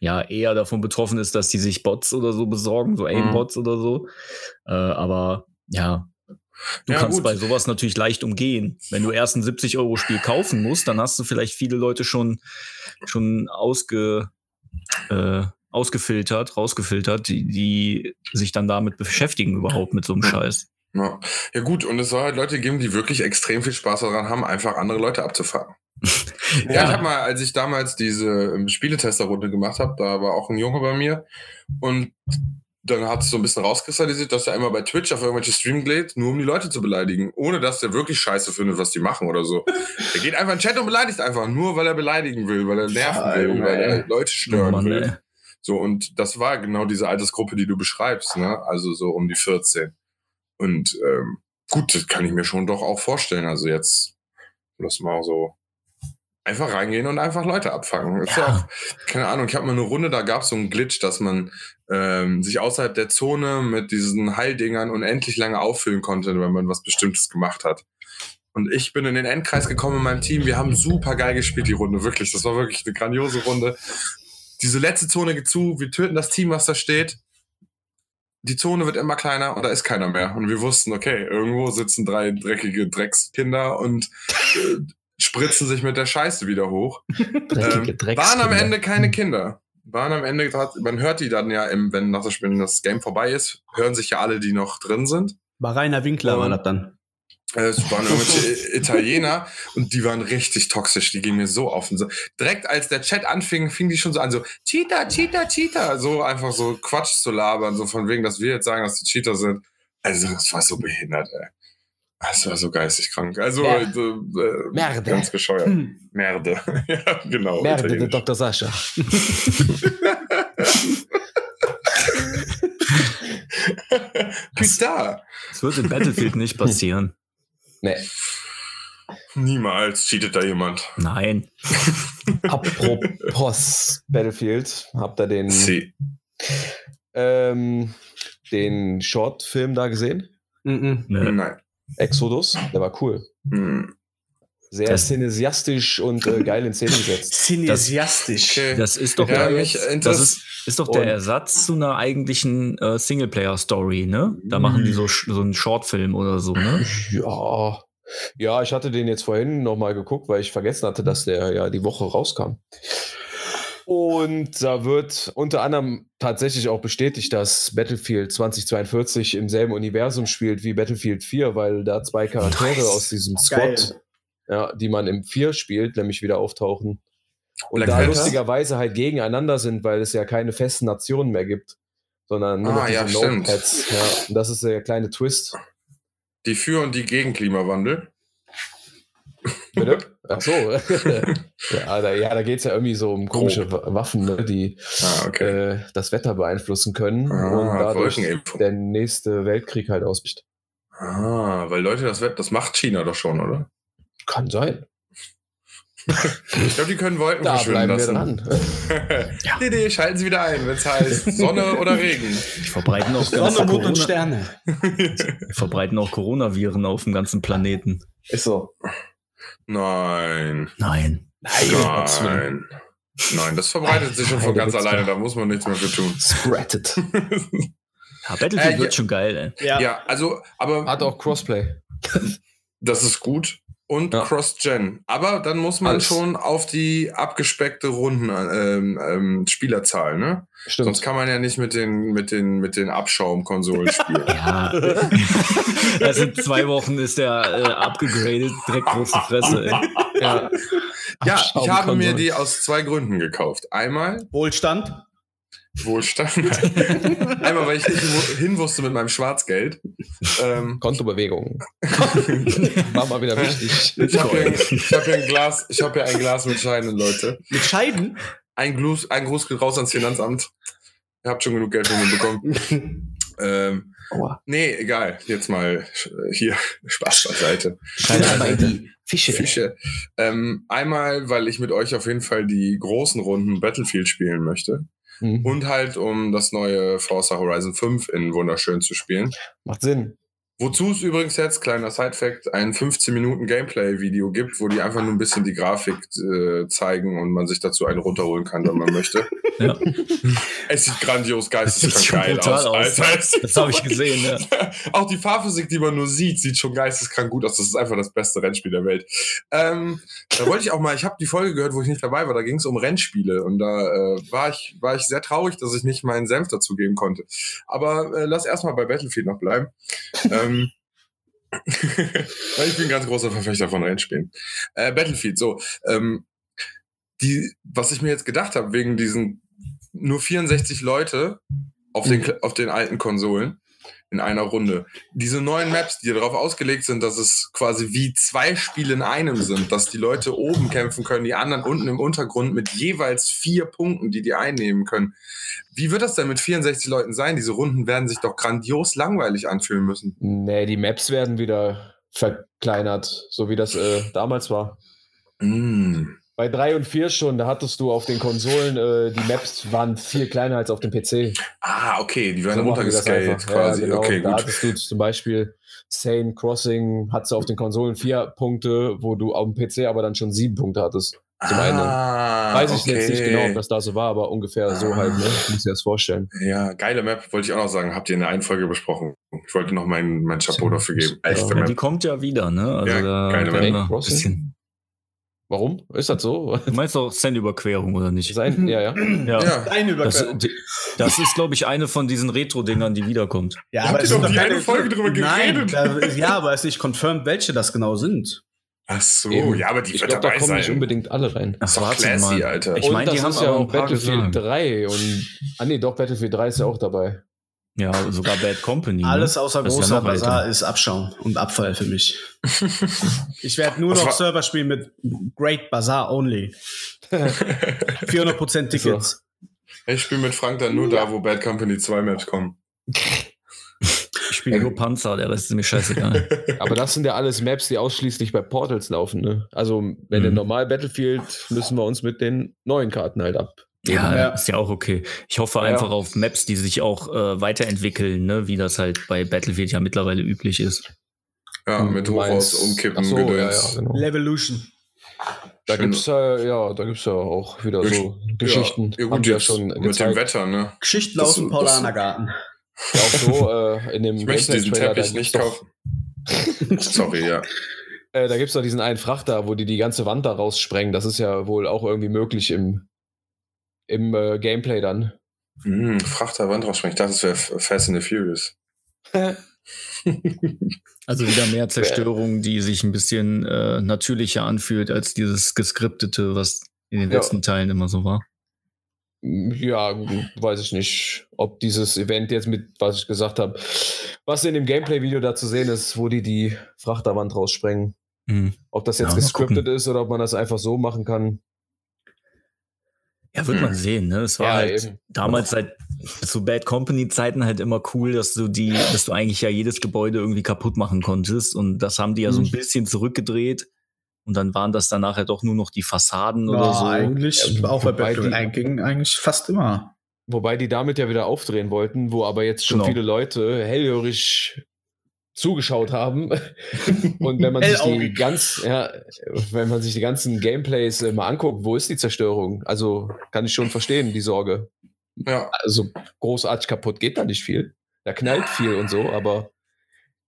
ja eher davon betroffen ist, dass die sich Bots oder so besorgen, so Aimbots oder so. Äh, aber ja, du Ja, kannst gut. bei sowas natürlich leicht umgehen. Wenn du erst ein 70 Euro Spiel kaufen musst, dann hast du vielleicht viele Leute schon schon ausge äh, ausgefiltert, rausgefiltert, die, die sich dann damit beschäftigen überhaupt mit so einem Scheiß. Ja. ja gut, und es soll halt Leute geben, die wirklich extrem viel Spaß daran haben, einfach andere Leute abzufangen. ja. ich habe mal, als ich damals diese ähm, Spieletester-Runde gemacht habe, da war auch ein Junge bei mir und dann hat es so ein bisschen rauskristallisiert, dass er einmal bei Twitch auf irgendwelche Stream geht, nur um die Leute zu beleidigen, ohne dass er wirklich scheiße findet, was die machen oder so. er geht einfach in den Chat und beleidigt einfach, nur weil er beleidigen will, weil er nerven will, weil er. Leute stören Mann, will. ey. So, und das war genau diese Altersgruppe, die du beschreibst, ne? Also so um die 14. Und ähm, gut, das kann ich mir schon doch auch vorstellen. Also jetzt lass mal so einfach reingehen und einfach Leute abfangen. Ist ja Ja. auch, keine Ahnung, ich habe mal eine Runde, da gab es so einen Glitch, dass man ähm, sich außerhalb der Zone mit diesen Heildingern unendlich lange auffüllen konnte, wenn man was Bestimmtes gemacht hat. Und ich bin in den Endkreis gekommen in meinem Team. Wir haben super geil gespielt, die Runde, wirklich. Das war wirklich eine grandiose Runde. Diese letzte Zone geht zu, wir töten das Team, was da steht. Die Zone wird immer kleiner und da ist keiner mehr. Und wir wussten, okay, irgendwo sitzen drei dreckige Dreckskinder und äh, spritzen sich mit der Scheiße wieder hoch. Dreckige Ähm, waren am. Ende keine Kinder. Waren am Ende, man hört die dann ja, im, wenn nach das Spiel das Game vorbei ist, hören sich ja alle, die noch drin sind. War Rainer Winkler, war das dann. Äh, Es waren irgendwelche Italiener und die waren richtig toxisch. Die gingen mir so auf den Sack. Direkt als der Chat anfing, fing die schon so an, so Cheater, Cheater, Cheater. So einfach so Quatsch zu labern, so von wegen, dass wir jetzt sagen, dass die Cheater sind. Also, das war so behindert, ey. Das war so geistig krank. Also, Ja. äh, äh, Merde. ganz bescheuert. Merde. ja, genau. Merde, der. Dr. Sascha. Putain. Das wird in Battlefield nicht passieren. Nee. Niemals cheatet da jemand. Nein. Apropos Battlefield, habt ihr den, Sie. ähm, den Short-Film da gesehen? Mhm. Ne. Nein. Exodus? Der war cool. Hm. Sehr Das- cineastisch und äh, geil in Szene gesetzt. Cineasiastisch. Okay. Das ist doch, Ja, der, mich das ist, ist doch der Ersatz zu einer eigentlichen äh, Singleplayer-Story, ne? Da machen die so, sch- so einen Shortfilm oder so, ne? Ja. Ja, ich hatte den jetzt vorhin nochmal geguckt, weil ich vergessen hatte, dass der ja die Woche rauskam. Und da wird unter anderem tatsächlich auch bestätigt, dass Battlefield 2042 im selben Universum spielt wie Battlefield 4, weil da zwei Charaktere Nice. aus diesem Geil. Squad, ja, die man im 4 spielt, nämlich wieder auftauchen. Und Black da Panther? lustigerweise halt gegeneinander sind, weil es ja keine festen Nationen mehr gibt, sondern nur Ah, ja, stimmt. Notepads. Ja, und das ist der kleine Twist. Die für und die gegen Klimawandel. Bitte? Ach so. ja, da, ja, da geht es ja irgendwie so um komische Wa- Waffen, ne, die Ah, okay. äh, das Wetter beeinflussen können Ah, und dadurch der nächste Weltkrieg halt ausbricht. Ah, weil Leute, das, das macht China doch schon, oder? Kann sein. Ich glaube, die können Wolken Da verschwinden bleiben wir lassen. dran. nee, nee, schalten Sie wieder ein, wenn es heißt Sonne oder Regen. Die verbreiten auch, ganze Sonne, Mond und Corona, Sterne. die verbreiten auch Coronaviren auf dem ganzen Planeten. Ist so. Nein. Nein. Nein. Nein, das verbreitet sich schon von ganz alleine, da muss man nichts mehr für tun. Spreadet. Ja, Battlefield Äh, ja. wird schon geil, ey. Ja. Ja, also, aber Hat auch Crossplay. das ist gut. Und Ja. Cross-Gen. Aber dann muss man Alles. schon auf die abgespeckte Runden ähm, ähm, Spielerzahl, ne? Stimmt. Sonst kann man ja nicht mit den, mit den, mit den Abschaumkonsolen spielen. Ja. also in zwei Wochen ist der äh, abgegradet, direkt große Fresse, ey. ja. ja, ich habe mir die aus zwei Gründen gekauft. Einmal Wohlstand. Wohlstand. Einmal, weil ich nicht hin wusste mit meinem Schwarzgeld. Ähm, Kontobewegungen. War mal wieder wichtig. ich habe hier, hab hier ein Glas, ich habe hier ein Glas mit Scheinen, Leute. Mit Scheiden. Ein Gruß, ein Gruß geht raus ans Finanzamt. Ihr habt schon genug Geld von mir bekommen. ähm, Aua. nee, egal. Jetzt mal äh, hier Spaß beiseite. Scheint aber in die Fische. Fische. Ähm, einmal, weil ich mit euch auf jeden Fall die großen Runden Battlefield spielen möchte. Mhm. Und halt, um das neue Forza Horizon 5 in wunderschön zu spielen. Macht Sinn. Wozu es übrigens jetzt, kleiner Side-Fact, ein 15 Minuten Gameplay-Video gibt, wo die einfach nur ein bisschen die Grafik äh, zeigen und man sich dazu einen runterholen kann, wenn man möchte. Ja. Es sieht grandios, geisteskrank geil aus. aus. Alter, Das habe ich gesehen, ja. Auch die Fahrphysik, die man nur sieht, sieht schon geisteskrank gut aus. Das ist einfach das beste Rennspiel der Welt. Ähm, da wollte ich auch mal, ich habe die Folge gehört, wo ich nicht dabei war, da ging es um Rennspiele und da äh, war, ich, war ich sehr traurig, dass ich nicht meinen Senf dazugeben konnte. Aber äh, lass erstmal bei Battlefield noch bleiben. ähm, weil ich bin ein ganz großer Verfechter von Rennspielen. Äh, Battlefield, so. Ähm, die, was ich mir jetzt gedacht habe, wegen diesen nur 64 Leute auf den, auf den alten Konsolen in einer Runde. Diese neuen Maps, die darauf ausgelegt sind, dass es quasi wie zwei Spiele in einem sind, dass die Leute oben kämpfen können, die anderen unten im Untergrund mit jeweils vier Punkten, die die einnehmen können. Wie wird das denn mit 64 Leuten sein? Diese Runden werden sich doch grandios langweilig anfühlen müssen. Nee, die Maps werden wieder verkleinert, so wie das äh, damals war. Mm. Bei 3 und 4 schon, da hattest du auf den Konsolen, äh, die Maps waren viel kleiner als auf dem PC. Ah, okay, die werden So runtergescaled quasi. Ja, genau. Okay, da gut. hattest du zum Beispiel Sane Crossing, hattest du auf den Konsolen vier Punkte, wo du auf dem PC aber dann schon sieben Punkte hattest. Zum einen. Ah, Weiß ich okay. jetzt nicht genau, ob das da so war, aber ungefähr so Ah. halt, ne? Muss ich das vorstellen. Ja, geile Map, wollte ich auch noch sagen. Habt ihr in der einen Folge besprochen. Ich wollte noch mein, mein Chapeau dafür geben. Echte Ja, Map. die kommt ja wieder, ne? Also Ja, da geile Map. ein bisschen. Warum? Ist das so? Du meinst doch Zen-Überquerung, oder nicht? Sein, ja, ja. Ja. Ja. Eine Das, Überquerung. das ist, glaube ich, eine von diesen Retro-Dingern, die wiederkommt. Ja, Habt ihr doch die keine- eine Folge drüber Nein, geredet? da, ja, aber es ist nicht confirmed, welche das genau sind. Ach so, Eben. ja, aber die ich wird glaube, da dabei kommen nicht sein. unbedingt alle rein. Ach, warte classy, mal. Alter. Ich meine, die das haben ist ja auch Battlefield gesagt. 3 und. Ah, nee, doch, Battlefield 3 ist ja auch dabei. Ja, sogar Bad Company. ne? Alles außer ist großer ja Bazar ist Abschaum und Abfall für mich. Ich werde nur Was noch Server spielen mit Great Bazaar only. 400% Tickets. Ich spiele mit Frank dann nur da, wo Bad Company 2 Maps kommen. Ich spiele nur Panzer, der Rest ist mir scheißegal. Aber das sind ja alles Maps, die ausschließlich bei Portals laufen. Ne? Also, wenn Mhm. normal Battlefield müssen wir uns mit den neuen Karten halt ab. Ja, Ja. ist ja auch okay. Ich hoffe Ja. einfach auf Maps, die sich auch äh, weiterentwickeln, ne? wie das halt bei Battlefield ja mittlerweile üblich ist. Ja, mit Du Hochhaus umkippen, so, ja, ja, genau. Levolution. Da Schön. gibt's äh, ja, da gibt's ja auch wieder so Geschichten. Ja, ja Haben gut, ja jetzt schon mit gezeigt. dem Wetter, ne? Geschichten aus dem Paulanergarten. Auch so äh, in dem Ich möchte diesen Teppich nicht kaufen. Sorry, ja. Äh, da gibt es doch diesen einen Frachter, wo die die ganze Wand da raussprengen. Das ist ja wohl auch irgendwie möglich im, im äh, Gameplay dann. Hm, Frachter Wand rausspringen. Ich dachte, das wäre Fast and the Furious. Also wieder mehr Zerstörung, die sich ein bisschen äh, natürlicher anfühlt als dieses geskriptete, was in den Ja. letzten Teilen immer so war. Ja, weiß ich nicht, ob dieses Event jetzt mit, was ich gesagt habe, was in dem Gameplay-Video da zu sehen ist, wo die die Frachterwand raussprengen. Mhm. Ob das jetzt Ja, gescriptet ist oder ob man das einfach so machen kann. Ja, wird Hm. man sehen, ne? Es war Ja, halt eben. damals seit zu Bad Company Zeiten halt immer cool, dass du die, dass du eigentlich ja jedes Gebäude irgendwie kaputt machen konntest. Und das haben die ja so ein Mhm. bisschen zurückgedreht. Und dann waren das dann nachher doch nur noch die Fassaden Ja, oder so. eigentlich, Ja, auch bei wobei Battle die- eigentlich, eigentlich fast immer. Wobei die damit ja wieder aufdrehen wollten, wo aber jetzt schon Genau. viele Leute hellhörig zugeschaut haben. Und wenn man sich die ganz, ja, wenn man sich die ganzen Gameplays äh, mal anguckt, wo ist die Zerstörung? Also kann ich schon verstehen, die Sorge. Ja, Also großartig kaputt geht da nicht viel. Da knallt viel und so, aber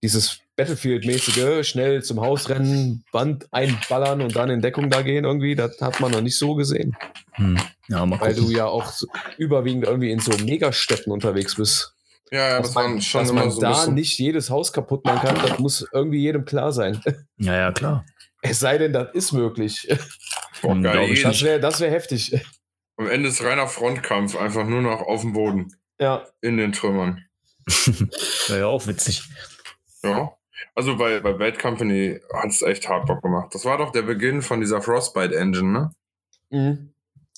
dieses Battlefield-mäßige, schnell zum Haus rennen, Wand einballern und dann in Deckung da gehen irgendwie, das hat man noch nicht so gesehen. Hm. Ja, mal Weil du ja auch überwiegend irgendwie in so Megastädten unterwegs bist. Ja, ja dass das man, waren schon dass immer man so da bisschen. nicht jedes Haus kaputt machen kann, das muss irgendwie jedem klar sein. Ja, ja, klar. Es sei denn, das ist möglich. Boah, Hm, geil. ich Das wäre das wär heftig. Am Ende ist reiner Frontkampf, einfach nur noch auf dem Boden, Ja. in den Trümmern. Wäre ja auch witzig. Ja. Also bei, bei Bad Company hat es echt hart Bock gemacht. Das war doch der Beginn von dieser Frostbite Engine, ne? Mhm.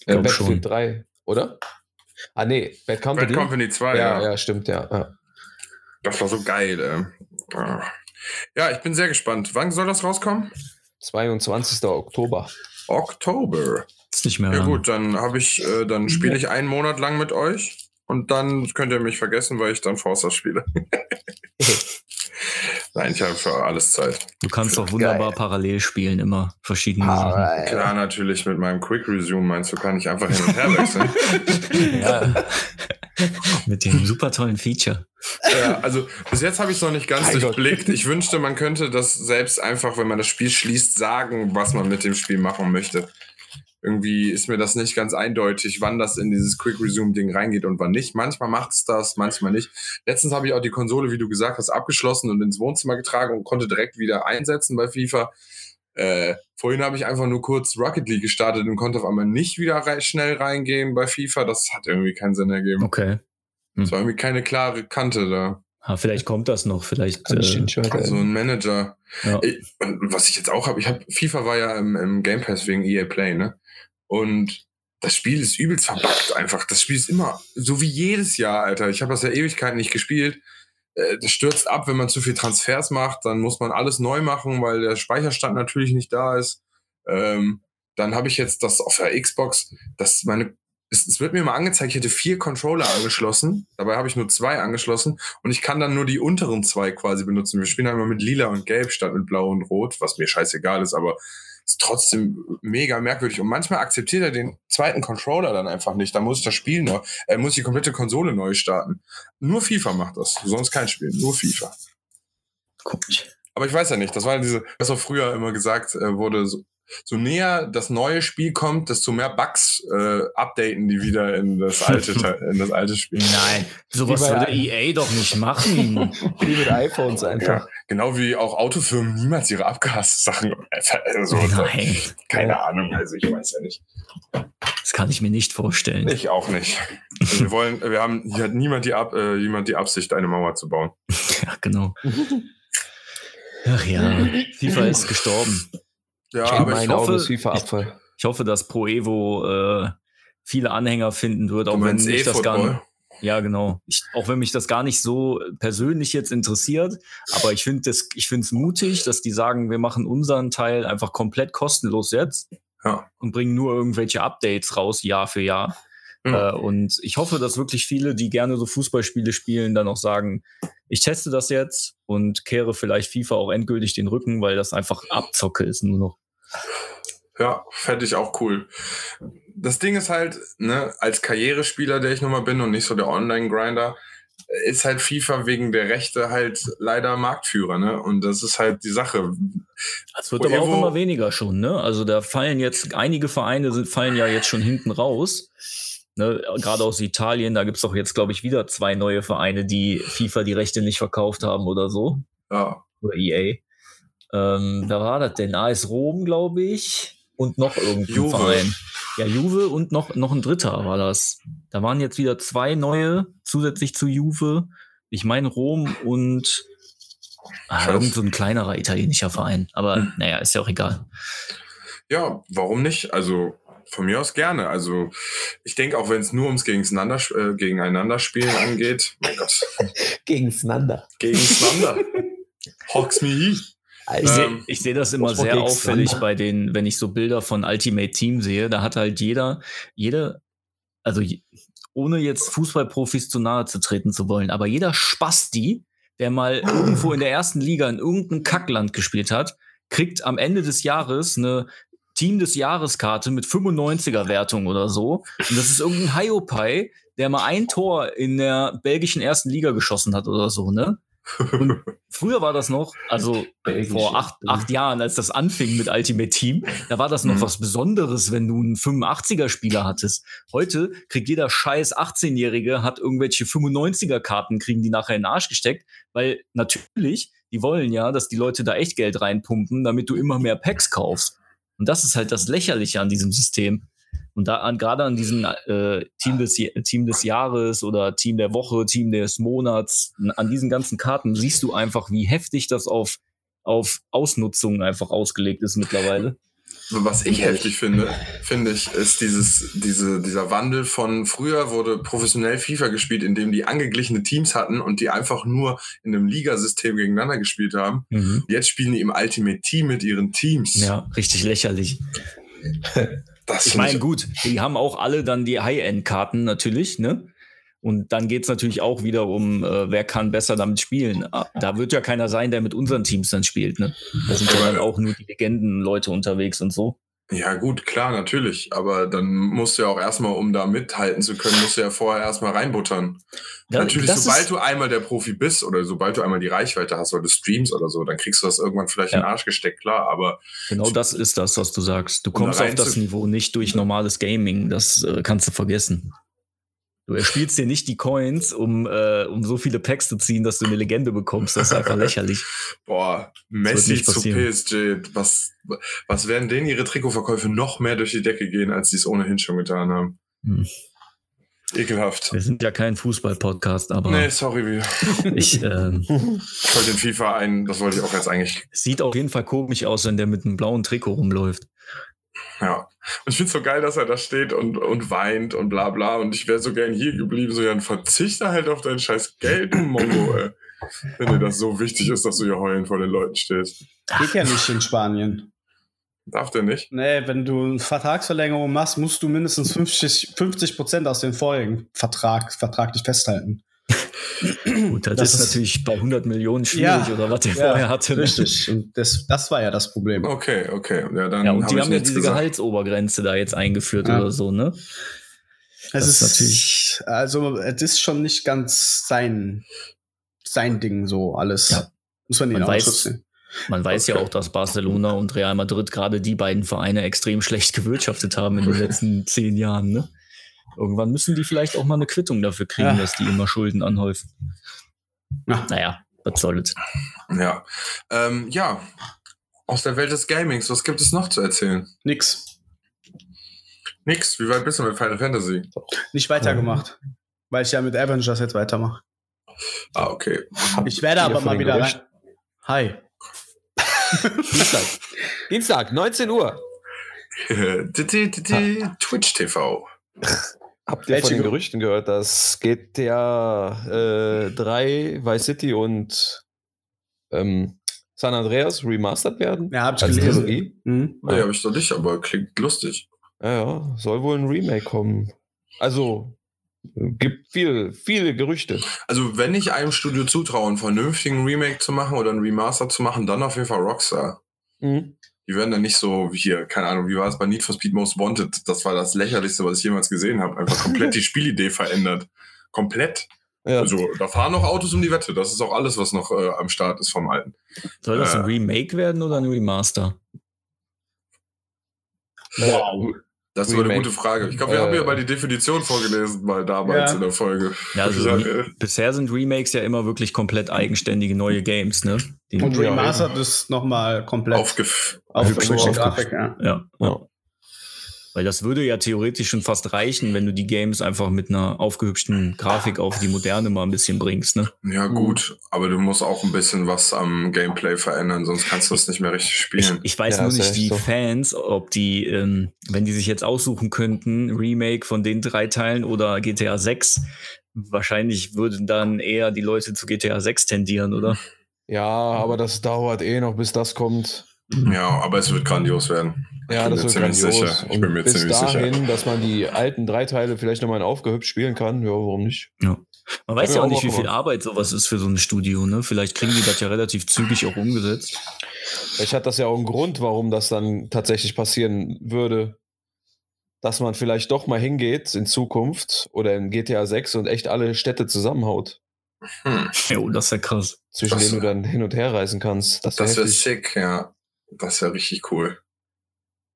Äh, Battlefield schon. 3, oder? Ah, nee, Bad Company. Bad Company 2, ja, ja. ja, stimmt, ja. ja. Das war so geil, ey. Ah. Ja, ich bin sehr gespannt. Wann soll das rauskommen? 22. Oktober. Oktober. Ist nicht mehr Ja lang. gut, dann habe ich, äh, dann spiele ich einen Monat lang mit euch und dann könnt ihr mich vergessen, weil ich dann Forza spiele. Nein, ich habe für alles Zeit. Du kannst doch wunderbar parallel spielen, immer verschiedene Sachen. Klar, natürlich mit meinem Quick Resume meinst du, kann ich einfach hin und her wechseln. Ja. Mit dem super tollen Feature. ja, also bis jetzt habe ich es noch nicht ganz Mein Gott. durchblickt. Ich wünschte, man könnte das selbst einfach, wenn man das Spiel schließt, sagen, was man mit dem Spiel machen möchte. Irgendwie ist mir das nicht ganz eindeutig, wann das in dieses Quick Resume Ding reingeht und wann nicht. Manchmal macht es das, manchmal nicht. Letztens habe ich auch die Konsole, wie du gesagt hast, abgeschlossen und ins Wohnzimmer getragen und konnte direkt wieder einsetzen bei FIFA. Äh, vorhin habe ich einfach nur kurz Rocket League gestartet und konnte auf einmal nicht wieder rei schnell reingehen bei FIFA. Das hat irgendwie keinen Sinn ergeben. Okay. Es war irgendwie keine klare Kante da. Ah, vielleicht kommt das noch. Vielleicht. Äh. So ein Manager. ja. Ich, und was ich jetzt auch habe, ich habe FIFA war ja im, im Game Pass wegen EA Play, ne? Und das Spiel ist übelst verbuggt einfach. Das Spiel ist immer so wie jedes Jahr, Alter. Ich habe das ja Ewigkeiten nicht gespielt. Äh, Das stürzt ab, wenn man zu viel Transfers macht. Dann muss man alles neu machen, weil der Speicherstand natürlich nicht da ist. Ähm, dann habe ich jetzt das auf der Xbox, dass meine es, es wird mir mal angezeigt, ich hätte vier Controller angeschlossen. Dabei habe ich nur zwei angeschlossen und ich kann dann nur die unteren zwei quasi benutzen. Wir spielen einmal mit lila und gelb statt mit blau und rot, was mir scheißegal ist, aber ist trotzdem mega merkwürdig. Und manchmal akzeptiert er den zweiten Controller dann einfach nicht. Dann muss das Spiel noch, er muss die komplette Konsole neu starten. Nur FIFA macht das, sonst kein Spiel, nur FIFA. Komisch. Aber ich weiß ja nicht, das war diese, was auch früher immer gesagt äh, wurde, so, so näher das neue Spiel kommt, desto mehr Bugs äh, updaten die wieder in das alte, Te- in das alte Spiel. Nein, sowas würde EA doch nicht machen. Wie mit iPhones einfach. Genau wie auch Autofirmen niemals ihre Abgassachen. Also, Nein, keine Ahnung, also ich weiß ja nicht. das kann ich mir nicht vorstellen. Ich auch nicht. Also wir wollen, wir haben, hier hat niemand die, Ab, äh, jemand die Absicht, eine Mauer zu bauen. Ja, genau. Ach ja, FIFA ist gestorben. Ja, In aber ich hoffe- Augen Abfall. Ich hoffe, dass Pro Evo äh, viele Anhänger finden wird, auch wenn mich das gar nicht. Ja, genau. Ich, auch wenn mich das gar nicht so persönlich jetzt interessiert, aber ich finde das, ich finde es mutig, dass die sagen, wir machen unseren Teil einfach komplett kostenlos jetzt Ja. und bringen nur irgendwelche Updates raus Jahr für Jahr. Ja. Äh, und ich hoffe, dass wirklich viele, die gerne so Fußballspiele spielen, dann auch sagen, ich teste das jetzt und kehre vielleicht FIFA auch endgültig den Rücken, weil das einfach Abzocke ist nur noch. Ja, fände ich auch cool. Das Ding ist halt, ne, als Karrierespieler, der ich nun mal bin und nicht so der Online-Grinder, ist halt FIFA wegen der Rechte halt leider Marktführer, ne? Und das ist halt die Sache. Es wird Pro aber auch immer weniger schon, ne? Also da fallen jetzt, einige Vereine sind, fallen ja jetzt schon hinten raus. Ne? Gerade aus Italien, da gibt's doch jetzt, glaube ich, wieder zwei neue Vereine, die FIFA die Rechte nicht verkauft haben oder so. Ja, Oder EA. Ähm, wer war das denn? AS Rom, glaube ich. Und noch irgendein Juve. Verein. Ja, Juve und noch, noch ein dritter war das. Da waren jetzt wieder zwei neue zusätzlich zu Juve. Ich meine Rom und ah, irgend so ein kleinerer italienischer Verein. Aber Hm. naja, ist ja auch egal. ja, warum nicht? Also von mir aus gerne. Also ich denke, auch wenn es nur ums Gegeneinander, äh, Gegeneinander spielen angeht, mein Gott, Gegeneinander. gegeneinander. Hawks me. Ich sehe Ähm, ich seh das immer sehr auffällig bei den, wenn ich so Bilder von Ultimate Team sehe, da hat halt jeder, jede, also ohne jetzt Fußballprofis zu nahe zu treten zu wollen, aber jeder Spasti, der mal irgendwo in der ersten Liga in irgendeinem Kackland gespielt hat, kriegt am Ende des Jahres eine Team des Jahreskarte mit 95er Wertung oder so. Und das ist irgendein Hiopai, der mal ein Tor in der belgischen ersten Liga geschossen hat oder so, ne? Und früher war das noch, also Belgisch, vor acht, acht Jahren, als das anfing mit Ultimate Team, da war das noch Mhm. was Besonderes, wenn du einen 85er-Spieler hattest. Heute kriegt jeder scheiß 18-Jährige, hat irgendwelche 95er-Karten, kriegen die nachher in den Arsch gesteckt, weil natürlich, die wollen ja, dass die Leute da echt Geld reinpumpen, damit du immer mehr Packs kaufst. Und das ist halt das Lächerliche an diesem System. Und da an, gerade an diesem äh, Team, des, Team des Jahres oder Team der Woche, Team des Monats, an diesen ganzen Karten siehst du einfach, wie heftig das auf, auf Ausnutzung einfach ausgelegt ist mittlerweile. Was ich heftig finde, finde ich, ist dieses, diese, dieser Wandel von früher wurde professionell FIFA gespielt, indem die angeglichene Teams hatten und die einfach nur in einem Ligasystem gegeneinander gespielt haben. Jetzt spielen die im Ultimate Team mit ihren Teams. Ja, richtig lächerlich. das Ich meine, gut, die haben auch alle dann die High-End-Karten natürlich, ne? Und dann geht's natürlich auch wieder um, äh, wer kann besser damit spielen. Ah, Da wird ja keiner sein, der mit unseren Teams dann spielt, ne? Da sind ja dann auch nur die Legenden-Leute unterwegs und so. Ja, gut, klar, natürlich. Aber dann musst du ja auch erstmal, um da mithalten zu können, musst du ja vorher erstmal reinbuttern. Ja, natürlich, sobald du einmal der Profi bist oder sobald du einmal die Reichweite hast oder du streams oder so, dann kriegst du das irgendwann vielleicht in den Ja. Arsch gesteckt, klar. Aber Genau das ist das, was du sagst. Du Um da kommst auf das Niveau nicht durch normales Gaming. Das äh, kannst du vergessen. Du erspielst dir nicht die Coins, um, äh, um so viele Packs zu ziehen, dass du eine Legende bekommst. Das ist einfach lächerlich. boah, Messi zu. PSG, was, was werden denen ihre Trikotverkäufe noch mehr durch die Decke gehen, als sie es ohnehin schon getan haben? Hm. Ekelhaft. Wir sind ja kein Fußball-Podcast, aber Nee, sorry, ich, ähm, ich wollte den FIFA ein, das wollte ich auch jetzt eigentlich sieht auf jeden Fall komisch aus, wenn der mit einem blauen Trikot rumläuft. Ja. Und ich find's so geil, dass er da steht und, und weint und bla bla. Und ich wäre so gern hier geblieben. So, ja, dann verzichte halt auf dein scheiß Geld, Mongo, ey. Wenn dir das so wichtig ist, dass du hier heulen vor den Leuten stehst. Geht ja nicht in Spanien. Darf der nicht? Nee, wenn du eine Vertragsverlängerung machst, musst du mindestens 50, 50 Prozent aus dem vorigen Vertrag vertraglich festhalten. Gut, das, Das ist, natürlich bei 100 Millionen schwierig Ja. oder was der Ja, vorher hatte. Richtig. Und das, das war ja das Problem. Okay, okay. Ja, dann Ja, und hab die ich haben ja diese gesagt. Gehaltsobergrenze da jetzt eingeführt Ja. oder so, ne? Es Das ist ist natürlich- also es ist schon nicht ganz sein, sein Ding so alles. Ja. Muss man ihn auch schützen. Man weiß ja Okay. auch, dass Barcelona und Real Madrid gerade die beiden Vereine extrem schlecht gewirtschaftet haben in den letzten zehn Jahren. Ne? Irgendwann müssen die vielleicht auch mal eine Quittung dafür kriegen, Ja. dass die immer Schulden anhäufen. Ja. Naja, was soll's. Ja. Ähm, ja. Aus der Welt des Gamings, was gibt es noch zu erzählen? Nix. Nix. Wie weit bist du mit Final Fantasy? Nicht weitergemacht. Weil ich ja mit Avengers jetzt weitermache. Ah, okay. Ich werde aber mal wieder rein. Hi. Dienstag. Dienstag, 19 Uhr. Twitch TV. Habt ihr Welche von den Ge- Gerüchten gehört, dass GTA äh, 3, Vice City und ähm, San Andreas remastered werden? Ja, hab ich Als gelesen. Mhm. Nee, habe ich doch nicht, aber klingt lustig. Ja, ja, soll wohl ein Remake kommen. Also, gibt viel, viele Gerüchte. Also, wenn ich einem Studio zutraue, einen vernünftigen Remake zu machen oder einen Remaster zu machen, dann auf jeden Fall Rockstar. Mhm. Die werden dann nicht so wie hier, keine Ahnung, wie war es bei Need for Speed Most Wanted? Das war das lächerlichste, was ich jemals gesehen habe. Einfach komplett die Spielidee verändert. Komplett. Ja, Also, da fahren noch Autos um die Wette. Das ist auch alles, was noch äh, am Start ist vom Alten. Soll das ein Äh. Remake werden oder ein Remaster? wow. Das war eine gute Frage. Ich glaube, wir Äh. haben ja mal die Definition vorgelesen, mal damals Ja. in der Folge. Ja, also Re- äh, bisher sind Remakes ja immer wirklich komplett eigenständige neue Games, ne? Die, Und Remastered ist nochmal komplett aufgef aufgefrischt. Grafik. Ja. ja, Ja. Weil das würde ja theoretisch schon fast reichen, wenn du die Games einfach mit einer aufgehübschten Grafik auf die moderne mal ein bisschen bringst, ne? Ja, gut, aber du musst auch ein bisschen was am Gameplay verändern, sonst kannst du es nicht mehr richtig Ich, spielen. ich weiß Ja, nur nicht, die so. Fans, ob die, ähm, wenn die sich jetzt aussuchen könnten, Remake von den drei Teilen oder GTA 6, wahrscheinlich würden dann eher die Leute zu GTA 6 tendieren, oder? ja, aber das dauert eh noch, bis das kommt. Ja, aber es wird grandios werden. Ja, das wird grandios. sicher. Ich bin mir bis ziemlich dahin, sicher. dass man die alten drei Teile vielleicht nochmal in aufgehübscht spielen kann, ja, warum nicht? Man weiß Ja, ja auch nicht, wie viel. Arbeit sowas ist für so ein Studio, ne? Vielleicht kriegen die das ja relativ zügig auch umgesetzt. Vielleicht hat das ja auch einen Grund, warum das dann tatsächlich passieren würde, dass man vielleicht doch mal hingeht in Zukunft oder in GTA 6 und echt alle Städte zusammenhaut, Hm, Jo, das ist ja krass. zwischen Das- denen du dann hin und her reisen kannst. Das wäre heftig. sick, ja. Das wäre richtig cool.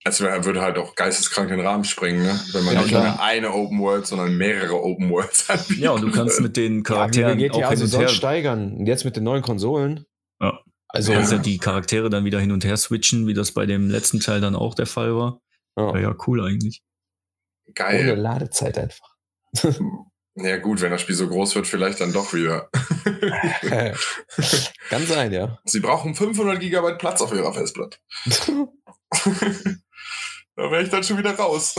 Also er würde halt auch geisteskrank den Rahmen sprengen, ne? Wenn man Ja, nicht klar. mehr eine Open World, sondern mehrere Open Worlds anbietet. Ja, und du kannst mit den Ja, Charakteren GTA auch hin also und her. sonst steigern. Und jetzt mit den neuen Konsolen. Ja. Also, Du Ja. kannst ja die Charaktere dann wieder hin und her switchen, wie das bei dem letzten Teil dann auch der Fall war. ja, Ja, ja cool eigentlich. ohne Geil. Ladezeit einfach. Ja gut, wenn das Spiel so groß wird, vielleicht dann doch wieder. Kann sein, ja. Sie brauchen 500 Gigabyte Platz auf ihrer Festplatte. Da wäre ich dann schon wieder raus.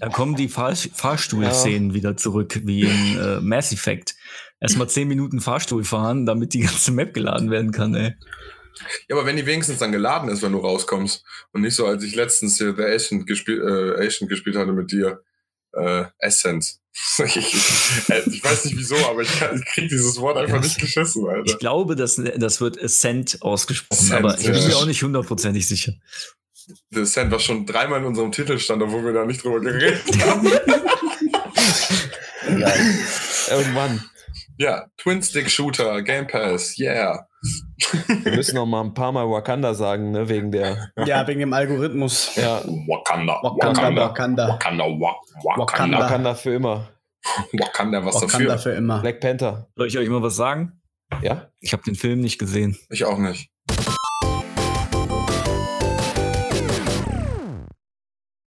Da kommen die Fahr Fahrstuhlszenen wieder zurück, wie in äh, Mass Effect. Erstmal 10 Minuten Fahrstuhl fahren, damit die ganze Map geladen werden kann, ey. ja, aber wenn die wenigstens dann geladen ist, wenn du rauskommst. Und nicht so, als ich letztens hier The Ancient, gespiel äh, Ancient gespielt hatte mit dir. Äh, ich, äh, ich weiß nicht wieso, aber ich, kann, ich krieg dieses Wort einfach nicht geschissen, Alter. Ich glaube, das, das wird Ascent ausgesprochen, Ascent, aber ich bin ja. mir auch nicht hundertprozentig sicher. The Ascent, was schon dreimal in unserem Titel stand, obwohl wir da nicht drüber geredet haben. Irgendwann. ja, Twin-Stick-Shooter, Game Pass, yeah. Wir müssen noch mal ein paar Mal Wakanda sagen, ne, wegen der. ja, wegen dem Algorithmus. Ja, Wakanda, Wakanda, Wakanda, Wakanda. Wakanda, Wa- Wakanda, Wakanda. Wakanda für immer. Wakanda, was Wakanda dafür? für immer. Black Panther. Soll ich euch mal was sagen? Ja? Ich habe den Film nicht gesehen. Ich auch nicht.